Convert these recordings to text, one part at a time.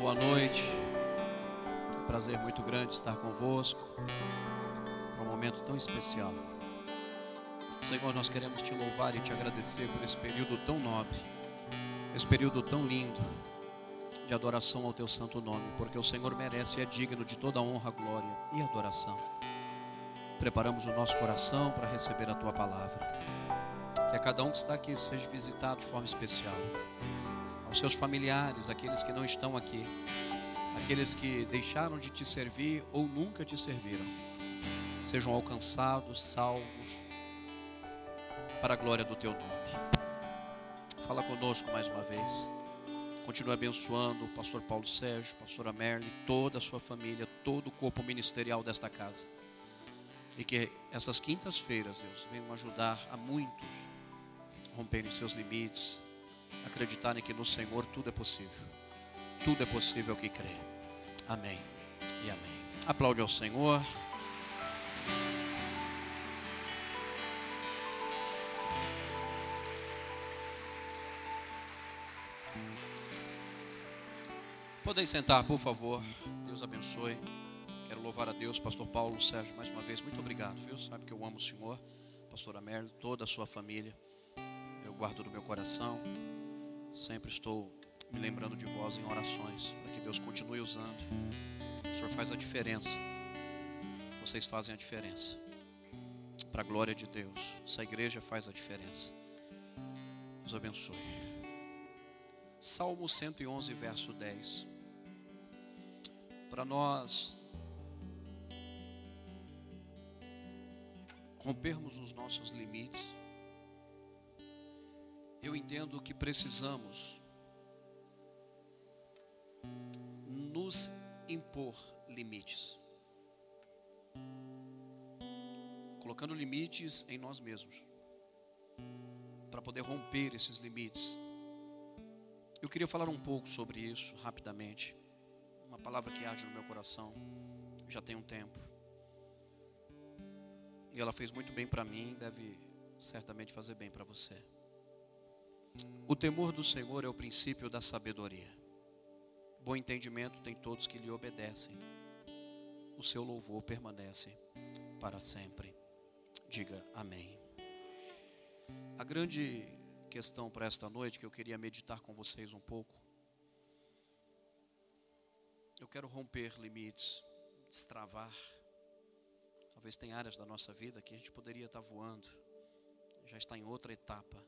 Boa noite. Prazer muito grande estar convosco. Um momento tão especial. Senhor, nós queremos te louvar e te agradecer por esse período tão nobre, esse período tão lindo de adoração ao teu santo nome, porque o Senhor merece e é digno de toda honra, glória e adoração. Preparamos o nosso coração para receber a tua palavra. Que a cada um que está aqui seja visitado de forma especial. Aos seus familiares, aqueles que não estão aqui, aqueles que deixaram de te servir ou nunca te serviram, sejam alcançados, salvos, para a glória do teu nome. Fala conosco mais uma vez. Continue abençoando o pastor Paulo Sérgio, pastora Merle, toda a sua família, todo o corpo ministerial desta casa. E que essas quintas-feiras, Deus, venham ajudar a muitos romperem seus limites, acreditarem que no Senhor tudo é possível. Tudo é possível que crê. Amém e amém. Aplaude ao Senhor. Podem sentar, por favor. Deus abençoe. Quero louvar a Deus, Pastor Paulo Sérgio, mais uma vez. Muito obrigado, viu? Sabe que eu amo o Senhor, Pastora Merle, toda a sua família. Eu guardo no meu coração. Sempre estou me lembrando de vós em orações, para que Deus continue usando. O Senhor faz a diferença. Vocês fazem a diferença. Para a glória de Deus. Essa igreja faz a diferença. Deus abençoe. Salmo 111, verso 10. Para nós rompermos os nossos limites, eu entendo que precisamos nos impor limites. Colocando limites em nós mesmos. Para poder romper esses limites. Eu queria falar um pouco sobre isso rapidamente. Uma palavra que arde no meu coração já tem um tempo. E ela fez muito bem para mim, deve certamente fazer bem para você. O temor do Senhor é o princípio da sabedoria. Bom entendimento tem todos que lhe obedecem. O seu louvor permanece para sempre. Diga amém. A grande questão para esta noite que eu queria meditar com vocês um pouco. Eu quero romper limites, destravar. Talvez tem áreas da nossa vida que a gente poderia estar voando, já está em outra etapa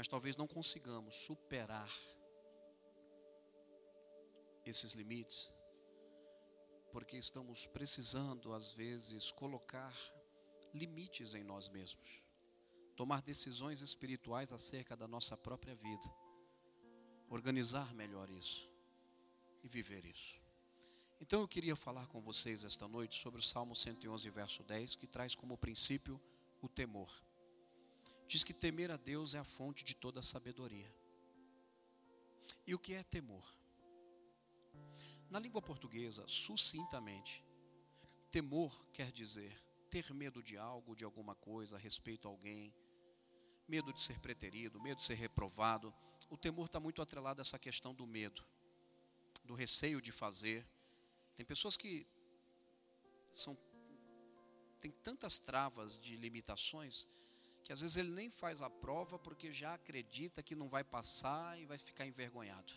mas talvez não consigamos superar esses limites, porque estamos precisando, às vezes, colocar limites em nós mesmos, tomar decisões espirituais acerca da nossa própria vida, organizar melhor isso e viver isso. Então eu queria falar com vocês esta noite sobre o Salmo 111, verso 10, que traz como princípio o temor diz que temer a Deus é a fonte de toda sabedoria. E o que é temor? Na língua portuguesa, sucintamente, temor quer dizer ter medo de algo, de alguma coisa, respeito a alguém, medo de ser preterido, medo de ser reprovado. O temor está muito atrelado a essa questão do medo, do receio de fazer. Tem pessoas que são tem tantas travas de limitações que às vezes ele nem faz a prova porque já acredita que não vai passar e vai ficar envergonhado.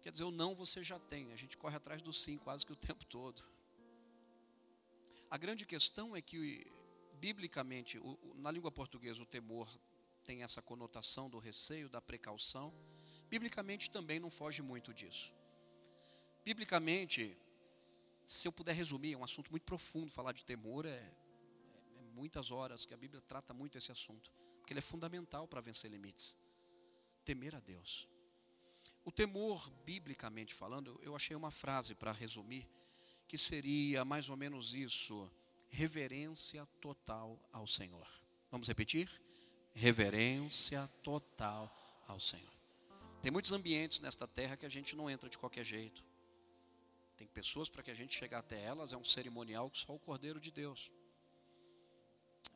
Quer dizer, o não você já tem, a gente corre atrás do sim quase que o tempo todo. A grande questão é que, biblicamente, na língua portuguesa, o temor tem essa conotação do receio, da precaução. Biblicamente também não foge muito disso. Biblicamente, se eu puder resumir, é um assunto muito profundo, falar de temor é muitas horas que a Bíblia trata muito esse assunto, porque ele é fundamental para vencer limites. Temer a Deus. O temor, biblicamente falando, eu achei uma frase para resumir, que seria mais ou menos isso: reverência total ao Senhor. Vamos repetir? Reverência total ao Senhor. Tem muitos ambientes nesta terra que a gente não entra de qualquer jeito. Tem pessoas para que a gente chegar até elas é um cerimonial que só o Cordeiro de Deus.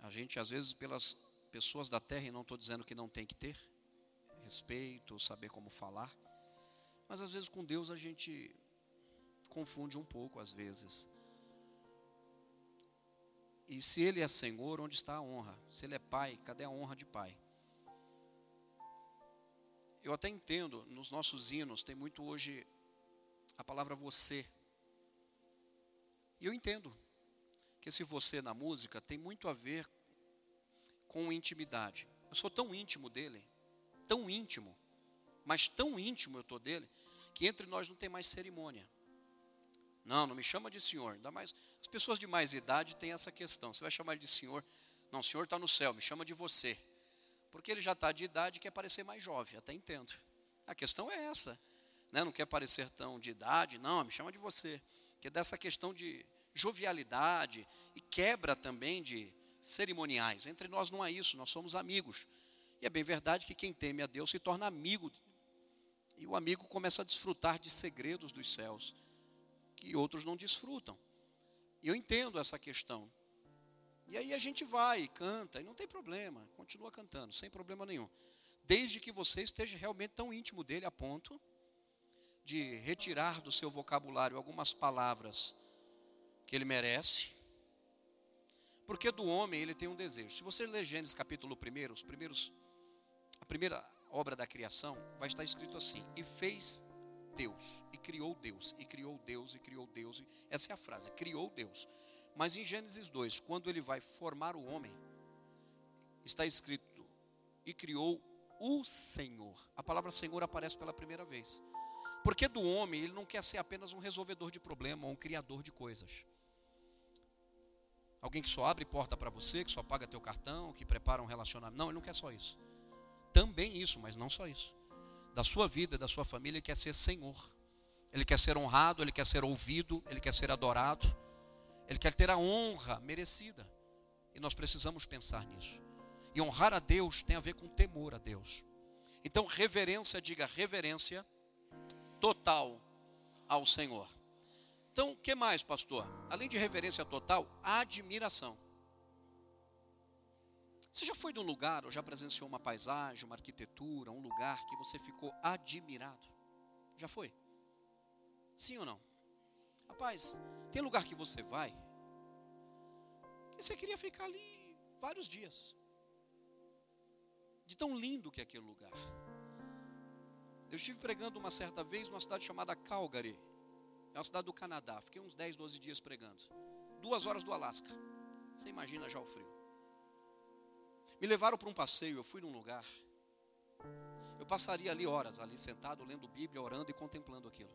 A gente, às vezes, pelas pessoas da terra, e não estou dizendo que não tem que ter respeito, saber como falar, Mas às vezes com Deus a gente confunde um pouco, às vezes. E se Ele é Senhor, onde está a honra? Se Ele é Pai, cadê a honra de Pai? Eu até entendo, nos nossos hinos tem muito hoje a palavra você. E eu entendo que esse você na música tem muito a ver com intimidade. Eu sou tão íntimo dele, tão íntimo, mas tão íntimo eu estou dele, que entre nós não tem mais cerimônia. Não, não me chama de senhor. Ainda mais as pessoas de mais idade têm essa questão. Você vai chamar ele de senhor? Não, o senhor está no céu, me chama de você. Porque ele já está de idade e quer parecer mais jovem, até entendo. A questão é essa. Né? Não quer parecer tão de idade, não, me chama de você. Que é dessa questão de jovialidade e quebra também de cerimoniais. Entre nós não há isso, nós somos amigos. E é bem verdade que quem teme a Deus se torna amigo. E o amigo começa a desfrutar de segredos dos céus que outros não desfrutam. E eu entendo essa questão. E aí a gente vai, canta, e não tem problema, continua cantando, sem problema nenhum. Desde que você esteja realmente tão íntimo dele a ponto de retirar do seu vocabulário algumas palavras que ele merece. Porque do homem ele tem um desejo. Se você ler Gênesis capítulo 1, os primeiros, a primeira obra da criação, vai estar escrito assim: E fez Deus, e criou Deus, e criou Deus, e criou Deus. Essa é a frase, criou Deus. Mas em Gênesis 2, quando ele vai formar o homem, está escrito, e criou o Senhor. A palavra Senhor aparece pela primeira vez. Porque do homem, ele não quer ser apenas um resolvedor de problema, um criador de coisas. Alguém que só abre porta para você, que só paga teu cartão, que prepara um relacionamento. Não, ele não quer só isso. Também isso, mas não só isso da sua vida, da sua família, ele quer ser Senhor. Ele quer ser honrado, ele quer ser ouvido, ele quer ser adorado. Ele quer ter a honra merecida. E nós precisamos pensar nisso. E honrar a Deus tem a ver com temor a Deus. Então, reverência, diga reverência total ao Senhor. Então, o que mais, pastor? Além de reverência total, admiração. Você já foi de um lugar ou já presenciou uma paisagem, uma arquitetura, um lugar que você ficou admirado? Já foi? Sim ou não? Rapaz, tem lugar que você vai que você queria ficar ali vários dias. De tão lindo que é aquele lugar. Eu estive pregando uma certa vez numa cidade chamada Calgary. É uma cidade do Canadá. Fiquei uns 10, 12 dias pregando. Duas horas do Alasca. Você imagina já o frio. Me levaram para um passeio, eu fui num lugar. Eu passaria ali horas, ali sentado, lendo Bíblia, orando e contemplando aquilo.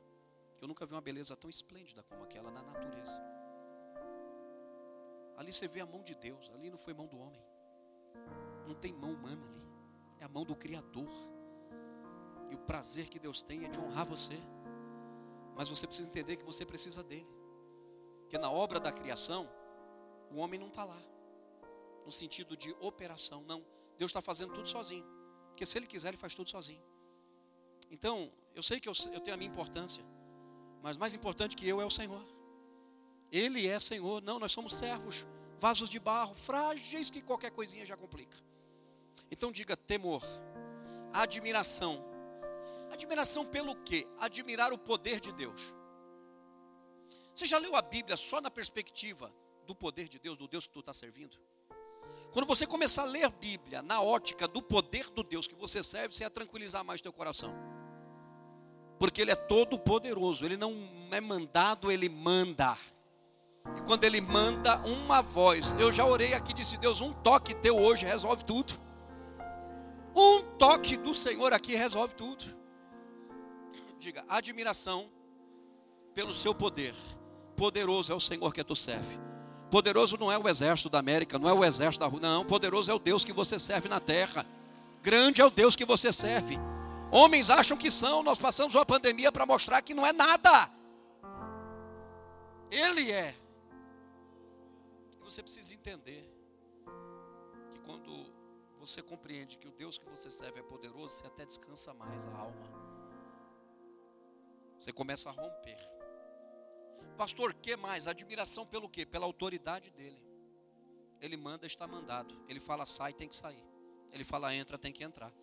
Eu nunca vi uma beleza tão esplêndida como aquela na natureza. Ali você vê a mão de Deus, ali não foi mão do homem. Não tem mão humana ali. É a mão do Criador. E o prazer que Deus tem é de honrar você. Mas você precisa entender que você precisa dele. Porque na obra da criação, o homem não está lá no sentido de operação. Não, Deus está fazendo tudo sozinho. Porque se Ele quiser, Ele faz tudo sozinho. Então, eu sei que eu, eu tenho a minha importância, mas mais importante que eu é o Senhor. Ele é Senhor. Não, nós somos servos, vasos de barro, frágeis que qualquer coisinha já complica. Então diga temor, admiração. Admiração pelo quê? Admirar o poder de Deus. Você já leu a Bíblia só na perspectiva do poder de Deus, do Deus que tu está servindo? Quando você começar a ler Bíblia na ótica do poder do Deus que você serve, você vai tranquilizar mais teu coração. Porque ele é todo poderoso, ele não é mandado, ele manda. E quando ele manda uma voz, eu já orei aqui disse Deus, um toque teu hoje resolve tudo. Um toque do Senhor aqui resolve tudo. Diga, admiração pelo seu poder. Poderoso é o Senhor que tu serve. Poderoso não é o exército da América, não é o exército da rua, não. Poderoso é o Deus que você serve na terra. Grande é o Deus que você serve. Homens acham que são, nós passamos uma pandemia para mostrar que não é nada. Ele é. Você precisa entender que quando você compreende que o Deus que você serve é poderoso, você até descansa mais a alma. Você começa a romper. Pastor, que mais? Admiração pelo quê? Pela autoridade dele. Ele manda, está mandado. Ele fala, sai, tem que sair. Ele fala, entra, tem que entrar.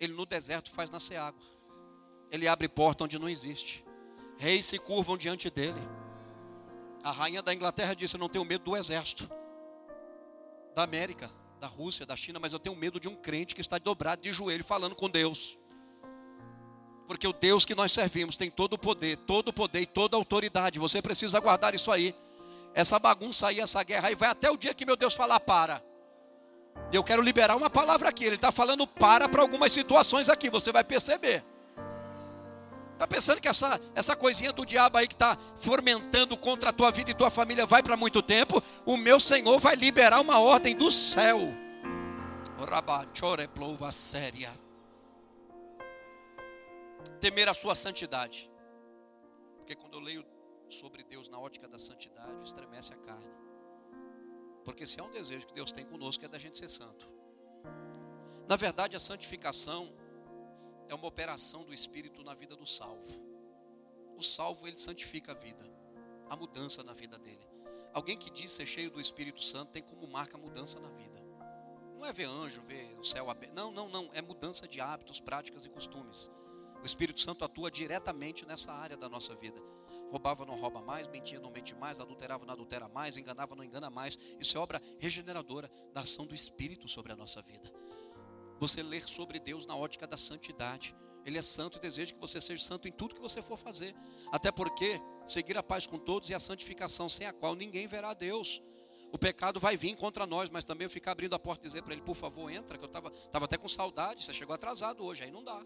Ele no deserto faz nascer água. Ele abre porta onde não existe. Reis se curvam diante dele. A rainha da Inglaterra disse: não tenho medo do exército da América, da Rússia, da China, mas eu tenho medo de um crente que está dobrado de joelho falando com Deus. Porque o Deus que nós servimos tem todo o poder, todo o poder e toda a autoridade. Você precisa guardar isso aí. Essa bagunça aí, essa guerra aí, vai até o dia que meu Deus falar para. Eu quero liberar uma palavra aqui. Ele está falando para para algumas situações aqui. Você vai perceber. Está pensando que essa, essa coisinha do diabo aí que está fomentando contra a tua vida e tua família vai para muito tempo? O meu Senhor vai liberar uma ordem do céu. séria. Temer a sua santidade. Porque quando eu leio sobre Deus na ótica da santidade, estremece a carne. Porque se é um desejo que Deus tem conosco é da gente ser santo. Na verdade, a santificação é uma operação do Espírito na vida do salvo. O salvo, ele santifica a vida, a mudança na vida dele. Alguém que diz ser cheio do Espírito Santo tem como marca mudança na vida. Não é ver anjo, ver o céu aberto. Não, não, não. É mudança de hábitos, práticas e costumes. O Espírito Santo atua diretamente nessa área da nossa vida roubava, não rouba mais, mentia, não mente mais, adulterava, não adultera mais, enganava, não engana mais. Isso é obra regeneradora da ação do Espírito sobre a nossa vida. Você ler sobre Deus na ótica da santidade. Ele é santo e deseja que você seja santo em tudo que você for fazer. Até porque seguir a paz com todos e a santificação sem a qual ninguém verá a Deus. O pecado vai vir contra nós, mas também eu ficar abrindo a porta e dizer para ele, por favor, entra, que eu estava tava até com saudade, você chegou atrasado hoje, aí não dá.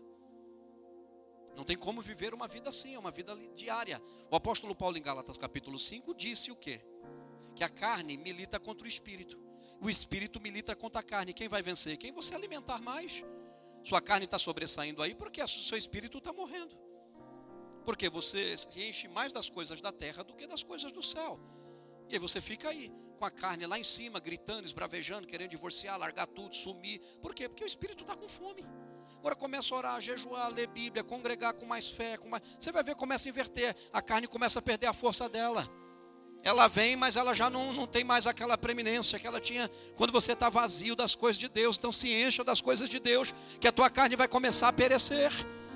Não tem como viver uma vida assim, é uma vida diária. O apóstolo Paulo em Gálatas capítulo 5 disse o quê? Que a carne milita contra o espírito. O espírito milita contra a carne. Quem vai vencer? Quem você alimentar mais. Sua carne está sobressaindo aí porque o seu espírito está morrendo. Porque você se enche mais das coisas da terra do que das coisas do céu. E aí você fica aí, com a carne lá em cima, gritando, esbravejando, querendo divorciar, largar tudo, sumir. Por quê? Porque o espírito está com fome. Agora começa a orar, jejuar, ler Bíblia, congregar com mais fé. Com mais... Você vai ver, começa a inverter. A carne começa a perder a força dela. Ela vem, mas ela já não, não tem mais aquela preeminência que ela tinha quando você está vazio das coisas de Deus. Então se encha das coisas de Deus, que a tua carne vai começar a perecer.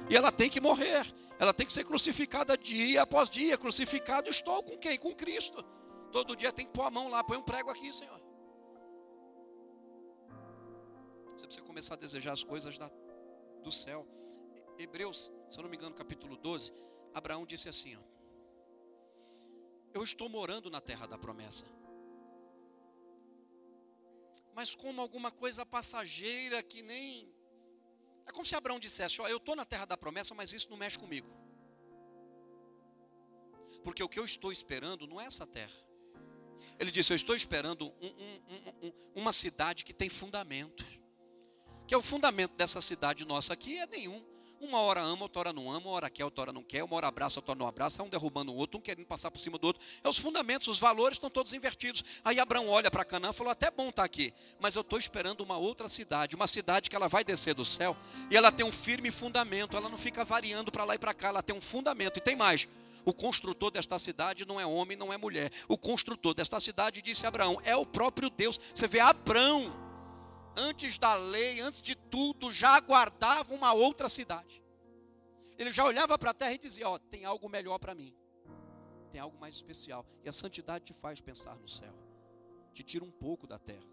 E ela tem que morrer. Ela tem que ser crucificada dia após dia. Crucificado estou com quem? Com Cristo. Todo dia tem que pôr a mão lá, põe um prego aqui, Senhor. Você precisa começar a desejar as coisas da do céu. Hebreus, se eu não me engano, capítulo 12, Abraão disse assim: ó, Eu estou morando na terra da promessa. Mas como alguma coisa passageira que nem. É como se Abraão dissesse: Ó, eu estou na terra da promessa, mas isso não mexe comigo. Porque o que eu estou esperando não é essa terra. Ele disse: Eu estou esperando um, um, um, uma cidade que tem fundamento que é o fundamento dessa cidade nossa aqui, é nenhum. Uma hora ama, outra hora não ama, uma hora quer, outra hora não quer, uma hora abraça, outra hora não abraça, um derrubando o outro, um querendo passar por cima do outro. É os fundamentos, os valores estão todos invertidos. Aí Abraão olha para Canaã e falou: até bom estar tá aqui, mas eu estou esperando uma outra cidade, uma cidade que ela vai descer do céu e ela tem um firme fundamento, ela não fica variando para lá e para cá, ela tem um fundamento. E tem mais: o construtor desta cidade não é homem, não é mulher. O construtor desta cidade, disse Abraão, é o próprio Deus. Você vê Abraão antes da lei, antes de tudo, já aguardava uma outra cidade. Ele já olhava para a terra e dizia: Ó, tem algo melhor para mim, tem algo mais especial. E a santidade te faz pensar no céu, te tira um pouco da terra.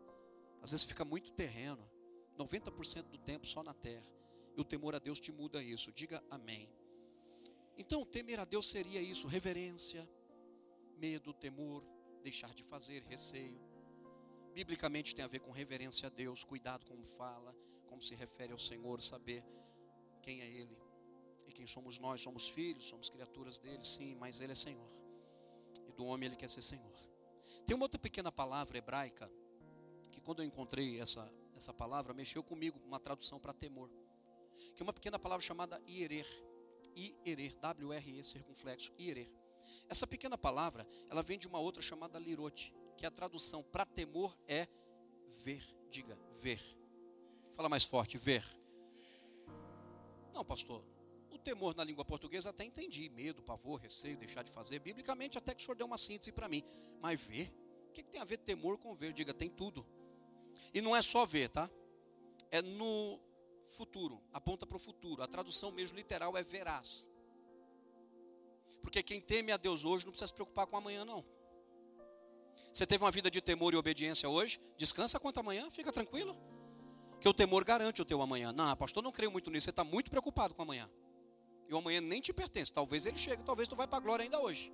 Às vezes fica muito terreno, 90% do tempo só na terra. E o temor a Deus te muda isso. Diga amém. Então, temer a Deus seria isso: reverência, medo, temor, deixar de fazer, receio biblicamente tem a ver com reverência a Deus, cuidado como fala, como se refere ao Senhor, saber quem é Ele e quem somos nós. Somos filhos, somos criaturas dele, sim, mas Ele é Senhor. E do homem Ele quer ser Senhor. Tem uma outra pequena palavra hebraica que quando eu encontrei essa, essa palavra, mexeu comigo, uma tradução para temor. Que é uma pequena palavra chamada ierer. Ierer, W-R-E, circunflexo, ierer. Essa pequena palavra, ela vem de uma outra chamada lirote que a tradução para temor é ver. Diga, ver. Fala mais forte, ver. Não, pastor. O temor na língua portuguesa até entendi. Medo, pavor, receio, deixar de fazer. Biblicamente, até que o senhor deu uma síntese para mim. Mas ver? O que, que tem a ver temor com ver? Diga, tem tudo. E não é só ver, tá? É no futuro, aponta para o futuro. A tradução mesmo literal é verás. Porque quem teme a Deus hoje não precisa se preocupar com amanhã, não. Você teve uma vida de temor e obediência hoje? Descansa quanto amanhã, fica tranquilo. Que o temor garante o teu amanhã. Não, pastor, não creio muito nisso. Você está muito preocupado com amanhã. E o amanhã nem te pertence. Talvez ele chegue, talvez tu vai para a glória ainda hoje.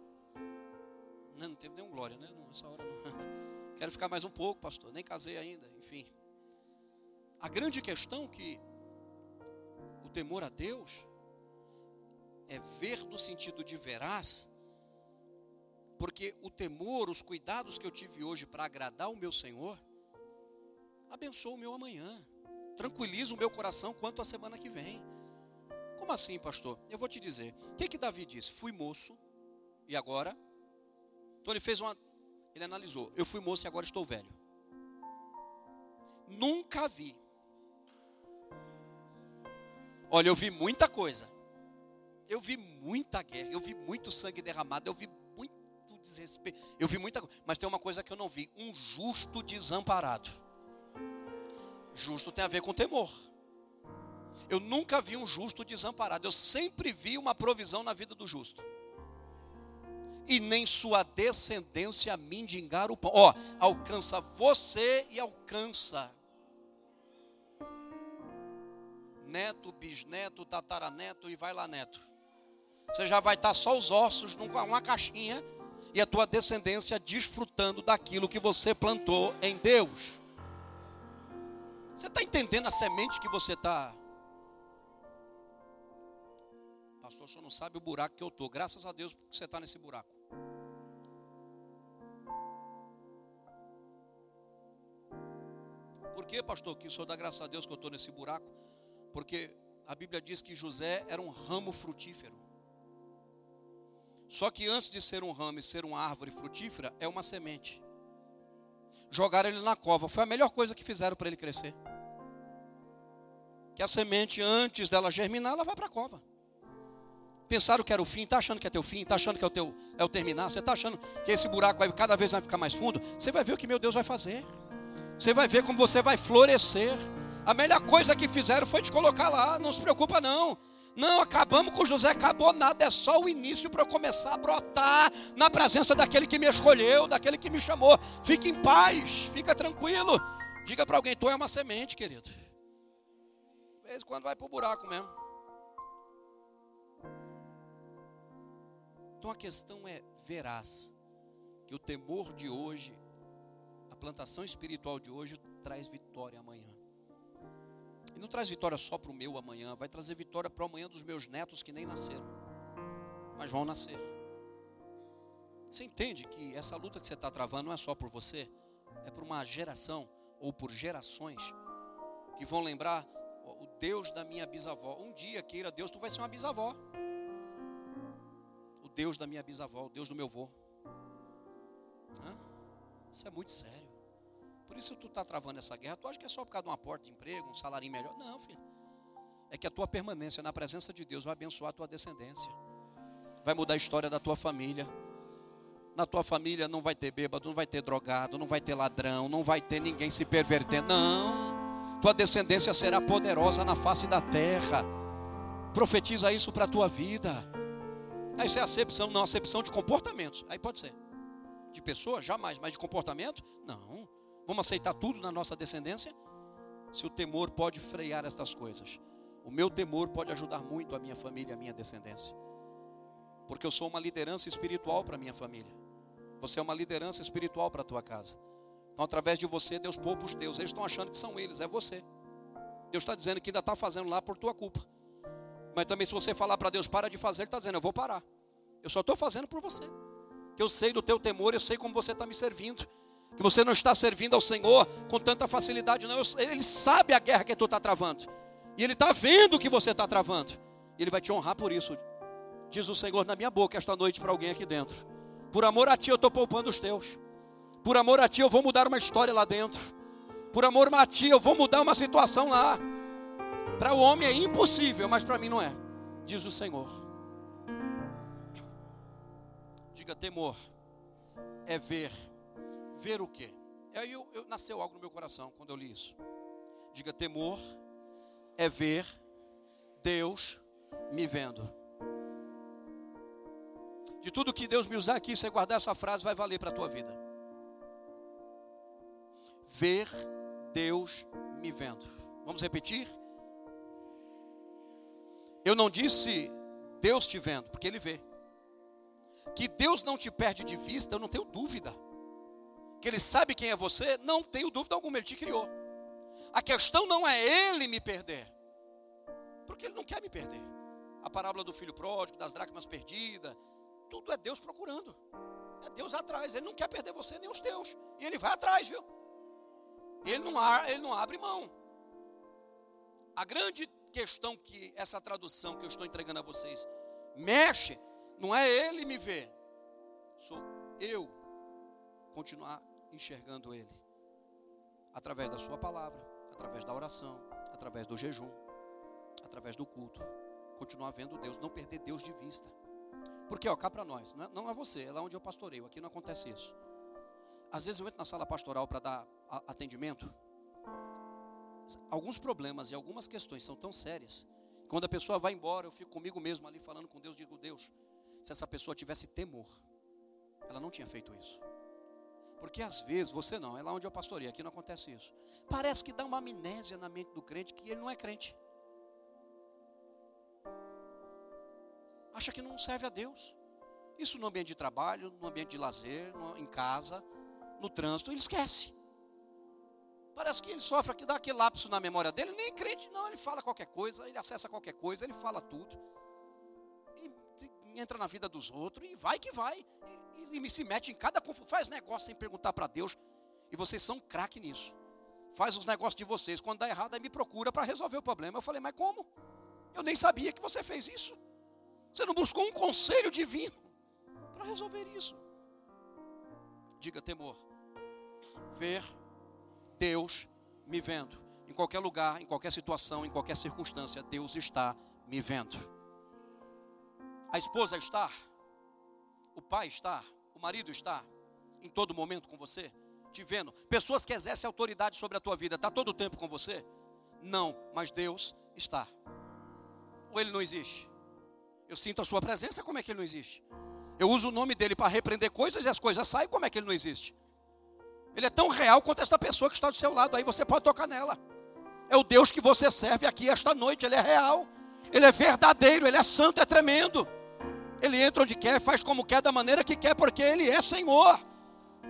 Não, não teve nenhum glória, né? Nessa hora não. Quero ficar mais um pouco, pastor. Nem casei ainda, enfim. A grande questão é que o temor a Deus é ver no sentido de verás, porque o temor, os cuidados que eu tive hoje para agradar o meu Senhor, abençoa o meu amanhã, tranquiliza o meu coração quanto à semana que vem. Como assim, pastor? Eu vou te dizer. O que, que Davi disse? Fui moço e agora? Então ele fez uma. Ele analisou. Eu fui moço e agora estou velho. Nunca vi. Olha, eu vi muita coisa. Eu vi muita guerra, eu vi muito sangue derramado, eu vi desrespeito, eu vi muita coisa. Mas tem uma coisa que eu não vi: um justo desamparado. Justo tem a ver com temor. Eu nunca vi um justo desamparado, eu sempre vi uma provisão na vida do justo. E nem sua descendência mendigar o pão. Ó, alcança você e alcança neto, bisneto, tataraneto e vai lá neto. Você já vai estar só os ossos numa caixinha e a tua descendência desfrutando daquilo que você plantou em Deus. Você está entendendo a semente que você está? Pastor, senhor não sabe o buraco que eu estou. Graças a Deus porque você está nesse buraco. Por que, pastor, que o senhor dá graças a Deus que eu estou nesse buraco? Porque a Bíblia diz que José era um ramo frutífero. Só que antes de ser um ramo e ser uma árvore frutífera, é uma semente. Jogaram ele na cova, foi a melhor coisa que fizeram para ele crescer. Que a semente, antes dela germinar, ela vai para a cova. Pensaram que era o fim, está achando que é teu fim, está achando que é o teu é o terminar, você está achando que esse buraco vai cada vez vai ficar mais fundo, você vai ver o que meu Deus vai fazer. Você vai ver como você vai florescer. A melhor coisa que fizeram foi te colocar lá, não se preocupa não. Não, acabamos com José, acabou nada, é só o início para eu começar a brotar na presença daquele que me escolheu, daquele que me chamou. Fique em paz, fica tranquilo. Diga para alguém, tu é uma semente, querido. De vez em quando vai para o buraco mesmo. Então a questão é verás que o temor de hoje, a plantação espiritual de hoje traz vitória amanhã. E não traz vitória só para o meu amanhã, vai trazer vitória para o amanhã dos meus netos que nem nasceram, mas vão nascer. Você entende que essa luta que você está travando não é só por você, é por uma geração ou por gerações que vão lembrar o Deus da minha bisavó. Um dia, queira Deus, tu vai ser uma bisavó. O Deus da minha bisavó, o Deus do meu avô. Isso é muito sério. Por isso tu está travando essa guerra. Tu acha que é só por causa de uma porta de emprego, um salário melhor? Não, filho. É que a tua permanência na presença de Deus vai abençoar a tua descendência. Vai mudar a história da tua família. Na tua família não vai ter bêbado, não vai ter drogado, não vai ter ladrão, não vai ter ninguém se pervertendo. Não. Tua descendência será poderosa na face da terra. Profetiza isso para a tua vida. Isso é acepção, não acepção de comportamentos. Aí pode ser. De pessoa, jamais, mas de comportamento? Não. Vamos aceitar tudo na nossa descendência? Se o temor pode frear estas coisas, o meu temor pode ajudar muito a minha família, a minha descendência. Porque eu sou uma liderança espiritual para a minha família. Você é uma liderança espiritual para a tua casa. Então, através de você, Deus poupa os teus. Eles estão achando que são eles, é você. Deus está dizendo que ainda está fazendo lá por tua culpa. Mas também, se você falar para Deus, para de fazer, Ele está dizendo, eu vou parar. Eu só estou fazendo por você. Eu sei do teu temor, eu sei como você está me servindo que você não está servindo ao Senhor com tanta facilidade, não. Ele sabe a guerra que tu está travando, e Ele está vendo o que você está travando, e Ele vai te honrar por isso. Diz o Senhor na minha boca esta noite para alguém aqui dentro: Por amor a Ti eu estou poupando os teus, por amor a Ti eu vou mudar uma história lá dentro, por amor a Ti eu vou mudar uma situação lá. Para o homem é impossível, mas para mim não é, diz o Senhor. Diga temor, é ver Ver o quê? Aí eu, eu, nasceu algo no meu coração quando eu li isso. Diga temor é ver Deus me vendo. De tudo que Deus me usar aqui, você guardar essa frase, vai valer para a tua vida. Ver Deus me vendo. Vamos repetir? Eu não disse Deus te vendo, porque Ele vê. Que Deus não te perde de vista, eu não tenho dúvida. Que Ele sabe quem é você, não tenho dúvida alguma, Ele te criou. A questão não é Ele me perder, porque Ele não quer me perder. A parábola do filho pródigo, das dracmas perdidas, tudo é Deus procurando. É Deus atrás, Ele não quer perder você nem os teus. E Ele vai atrás, viu? Ele não, ele não abre mão. A grande questão que essa tradução que eu estou entregando a vocês mexe, não é ele me ver, sou eu continuar enxergando ele através da sua palavra, através da oração, através do jejum, através do culto, continuar vendo Deus, não perder Deus de vista. Porque, ó, cá para nós, não é, não é você, é lá onde eu pastoreio, aqui não acontece isso. Às vezes eu entro na sala pastoral para dar atendimento, alguns problemas e algumas questões são tão sérias. Quando a pessoa vai embora, eu fico comigo mesmo ali falando com Deus, digo, Deus, se essa pessoa tivesse temor, ela não tinha feito isso. Porque às vezes, você não, é lá onde eu pastorei, aqui não acontece isso. Parece que dá uma amnésia na mente do crente que ele não é crente. Acha que não serve a Deus. Isso no ambiente de trabalho, no ambiente de lazer, no, em casa, no trânsito, ele esquece. Parece que ele sofre aqui, dá aquele lapso na memória dele, nem crente, não, ele fala qualquer coisa, ele acessa qualquer coisa, ele fala tudo. Entra na vida dos outros, e vai que vai. E, e, e se mete em cada confusão, faz negócio sem perguntar para Deus. E vocês são craque nisso. Faz os negócios de vocês, quando dá errado, aí me procura para resolver o problema. Eu falei, mas como? Eu nem sabia que você fez isso. Você não buscou um conselho divino para resolver isso. Diga temor. Ver Deus me vendo. Em qualquer lugar, em qualquer situação, em qualquer circunstância, Deus está me vendo. A esposa está, o pai está, o marido está, em todo momento com você, te vendo. Pessoas que exercem autoridade sobre a tua vida, está todo o tempo com você? Não, mas Deus está. Ou ele não existe? Eu sinto a sua presença, como é que ele não existe? Eu uso o nome dele para repreender coisas e as coisas saem, como é que ele não existe? Ele é tão real quanto esta pessoa que está do seu lado. Aí você pode tocar nela. É o Deus que você serve aqui esta noite. Ele é real. Ele é verdadeiro. Ele é santo. É tremendo. Ele entra onde quer, faz como quer, da maneira que quer, porque Ele é Senhor.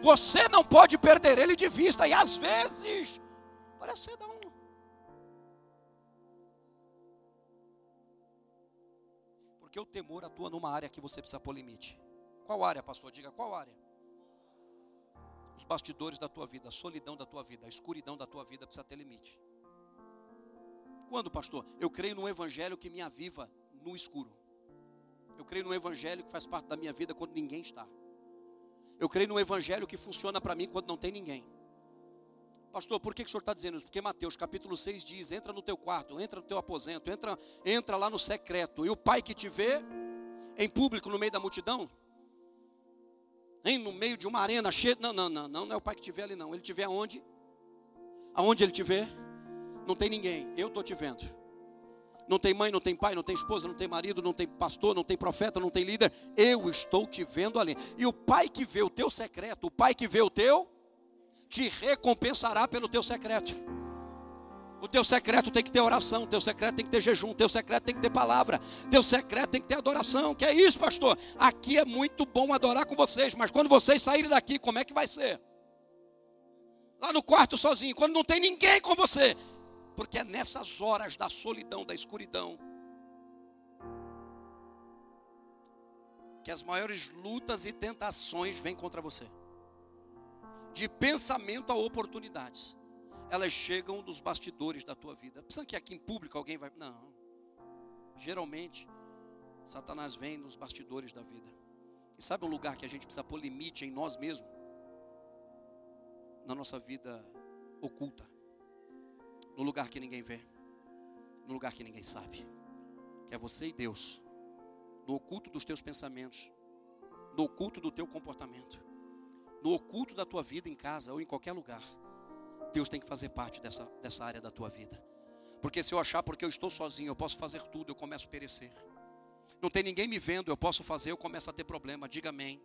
Você não pode perder Ele de vista. E às vezes, parece ser um. Porque o temor atua numa área que você precisa pôr limite. Qual área, pastor? Diga qual área? os bastidores da tua vida, a solidão da tua vida, a escuridão da tua vida precisa ter limite. Quando, pastor? Eu creio num evangelho que me aviva no escuro. Eu creio num evangelho que faz parte da minha vida quando ninguém está. Eu creio num evangelho que funciona para mim quando não tem ninguém. Pastor, por que, que o senhor está dizendo isso? Porque Mateus capítulo 6 diz: entra no teu quarto, entra no teu aposento, entra, entra lá no secreto. E o pai que te vê em público no meio da multidão, nem no meio de uma arena cheia. Não, não, não, não, não é o pai que te vê ali, não. Ele te vê aonde? Aonde ele te vê? Não tem ninguém. Eu estou te vendo. Não tem mãe, não tem pai, não tem esposa, não tem marido, não tem pastor, não tem profeta, não tem líder. Eu estou te vendo ali. E o pai que vê o teu secreto, o pai que vê o teu, te recompensará pelo teu secreto. O teu secreto tem que ter oração, o teu secreto tem que ter jejum, o teu secreto tem que ter palavra, o teu secreto tem que ter adoração. Que é isso, pastor? Aqui é muito bom adorar com vocês, mas quando vocês saírem daqui, como é que vai ser? Lá no quarto sozinho, quando não tem ninguém com você. Porque é nessas horas da solidão, da escuridão, que as maiores lutas e tentações vêm contra você. De pensamento a oportunidades elas chegam dos bastidores da tua vida. Pensando que aqui em público alguém vai. Não. Geralmente, Satanás vem nos bastidores da vida. E sabe um lugar que a gente precisa pôr limite em nós mesmos? Na nossa vida oculta. No lugar que ninguém vê. No lugar que ninguém sabe. Que é você e Deus. No oculto dos teus pensamentos. No oculto do teu comportamento. No oculto da tua vida em casa ou em qualquer lugar Deus tem que fazer parte dessa, dessa área da tua vida. Porque se eu achar porque eu estou sozinho, eu posso fazer tudo, eu começo a perecer. Não tem ninguém me vendo, eu posso fazer, eu começo a ter problema. Diga amém.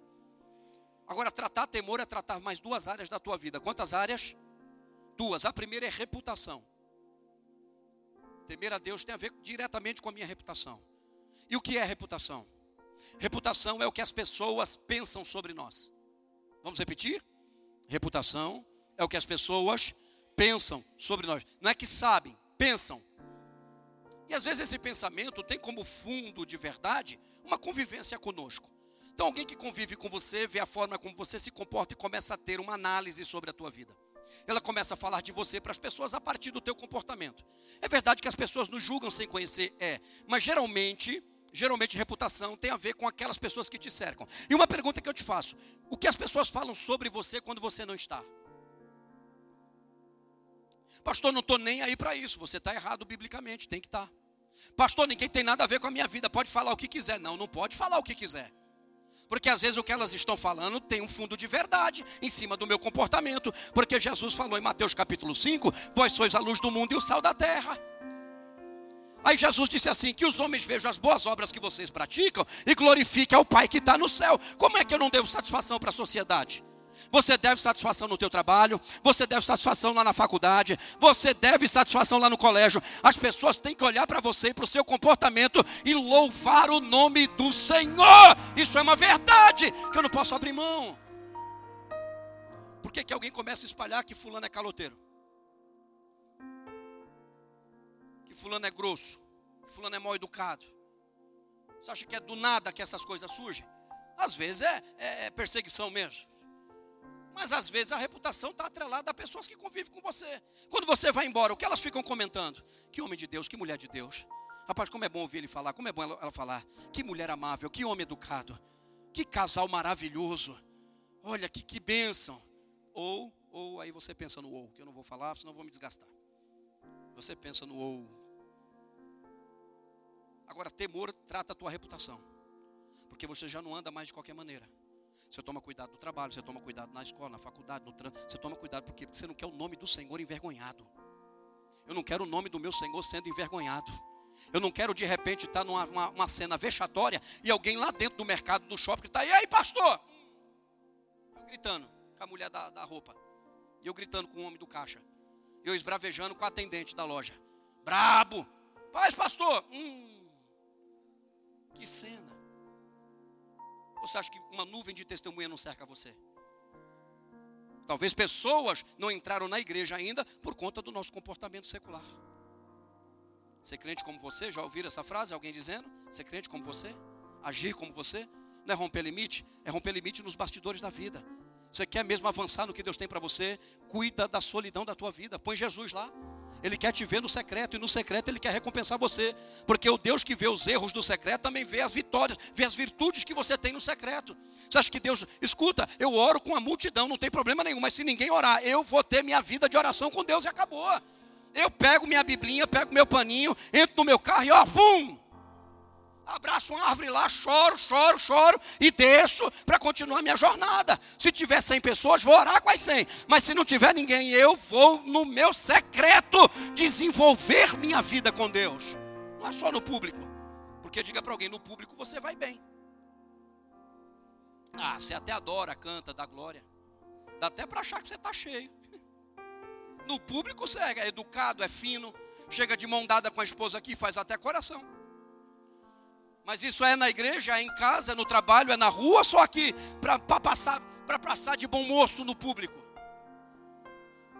Agora, tratar temor é tratar mais duas áreas da tua vida. Quantas áreas? Duas. A primeira é reputação. Temer a Deus tem a ver diretamente com a minha reputação. E o que é reputação? Reputação é o que as pessoas pensam sobre nós. Vamos repetir? Reputação é o que as pessoas pensam sobre nós. Não é que sabem, pensam. E às vezes esse pensamento tem como fundo de verdade uma convivência conosco. Então alguém que convive com você, vê a forma como você se comporta e começa a ter uma análise sobre a tua vida. Ela começa a falar de você para as pessoas a partir do teu comportamento. É verdade que as pessoas nos julgam sem conhecer, é, mas geralmente, geralmente reputação tem a ver com aquelas pessoas que te cercam. E uma pergunta que eu te faço: o que as pessoas falam sobre você quando você não está? Pastor, não estou nem aí para isso. Você está errado biblicamente, tem que estar. Tá. Pastor, ninguém tem nada a ver com a minha vida. Pode falar o que quiser. Não, não pode falar o que quiser. Porque às vezes o que elas estão falando tem um fundo de verdade em cima do meu comportamento. Porque Jesus falou em Mateus capítulo 5: Vós sois a luz do mundo e o sal da terra. Aí Jesus disse assim: Que os homens vejam as boas obras que vocês praticam e glorifiquem ao Pai que está no céu. Como é que eu não devo satisfação para a sociedade? Você deve satisfação no teu trabalho, você deve satisfação lá na faculdade, você deve satisfação lá no colégio. As pessoas têm que olhar para você e para o seu comportamento e louvar o nome do Senhor. Isso é uma verdade que eu não posso abrir mão. Por que, que alguém começa a espalhar que fulano é caloteiro? Que fulano é grosso? Que fulano é mal educado? Você acha que é do nada que essas coisas surgem? Às vezes é, é, é perseguição mesmo. Mas às vezes a reputação está atrelada a pessoas que convivem com você. Quando você vai embora, o que elas ficam comentando? Que homem de Deus, que mulher de Deus. Rapaz, como é bom ouvir ele falar, como é bom ela, falar. Que mulher amável, que homem educado. Que casal maravilhoso. Olha, que, que bênção. Ou, ou aí você pensa no ou, que eu não vou falar, senão vou me desgastar. Você pensa no ou. Agora, temor trata a tua reputação. Porque você já não anda mais de qualquer maneira. Você toma cuidado no trabalho, você toma cuidado na escola, na faculdade, no trânsito. Você toma cuidado porque você não quer o nome do Senhor envergonhado. Eu não quero o nome do meu Senhor sendo envergonhado. Eu não quero de repente estar numa uma, uma cena vexatória e alguém lá dentro do mercado, do shopping, está, e aí, pastor? Eu gritando com a mulher da, da roupa. E eu gritando com o homem do caixa. E eu esbravejando com a atendente da loja. Brabo! Paz, pastor! Hum, que cena. Ou você acha que uma nuvem de testemunha não cerca você? Talvez pessoas não entraram na igreja ainda por conta do nosso comportamento secular. Ser crente como você, já ouviram essa frase? Alguém dizendo? Ser crente como você? Agir como você? Não é romper limite? É romper limite nos bastidores da vida. Você quer mesmo avançar no que Deus tem para você? Cuida da solidão da tua vida. Põe Jesus lá. Ele quer te ver no secreto e no secreto ele quer recompensar você, porque o Deus que vê os erros do secreto também vê as vitórias, vê as virtudes que você tem no secreto. Você acha que Deus, escuta, eu oro com a multidão, não tem problema nenhum, mas se ninguém orar, eu vou ter minha vida de oração com Deus e acabou. Eu pego minha biblinha, pego meu paninho, entro no meu carro e ó, vum, abraço uma árvore lá, choro, choro, choro e desço para continuar minha jornada. Se tiver 100 pessoas, vou orar com as 100. Mas se não tiver ninguém, eu vou no meu secreto desenvolver minha vida com Deus. Não é só no público. Porque diga para alguém, no público você vai bem. Ah, você até adora, canta, dá glória. Dá até para achar que você está cheio. No público você é educado, é fino, chega de mão dada com a esposa aqui, faz até coração. Mas isso é na igreja, é em casa, é no trabalho, é na rua, só aqui para passar, para passar de bom moço no público.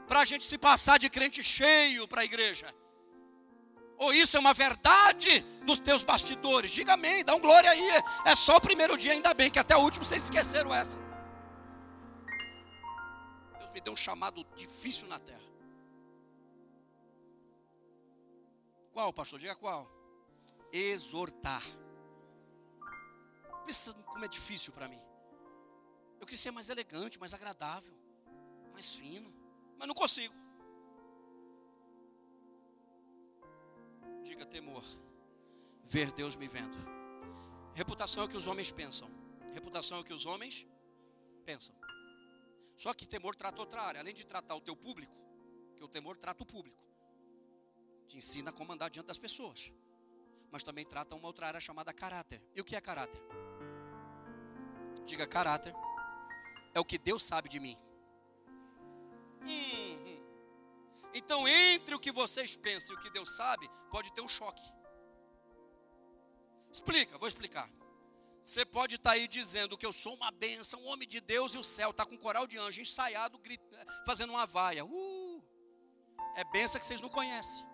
Para a gente se passar de crente cheio para a igreja. Ou isso é uma verdade dos teus bastidores? Diga amém, dá um glória aí. É só o primeiro dia, ainda bem que até o último vocês esqueceram essa. Deus me deu um chamado difícil na terra. Qual, pastor? Diga qual. Exortar. Pensa como é difícil para mim. Eu queria ser mais elegante, mais agradável, mais fino, mas não consigo. Diga temor. Ver Deus me vendo. Reputação é o que os homens pensam. Reputação é o que os homens pensam. Só que temor trata outra área. Além de tratar o teu público, que o temor trata o público. Te ensina a comandar diante das pessoas. Mas também trata uma outra área chamada caráter. E o que é caráter? Diga caráter. É o que Deus sabe de mim. Hum, então, entre o que vocês pensam e o que Deus sabe, pode ter um choque. Explica, vou explicar. Você pode estar tá aí dizendo que eu sou uma benção, um homem de Deus e o céu está com um coral de anjo ensaiado, gritando, fazendo uma vaia. Uh, é benção que vocês não conhecem.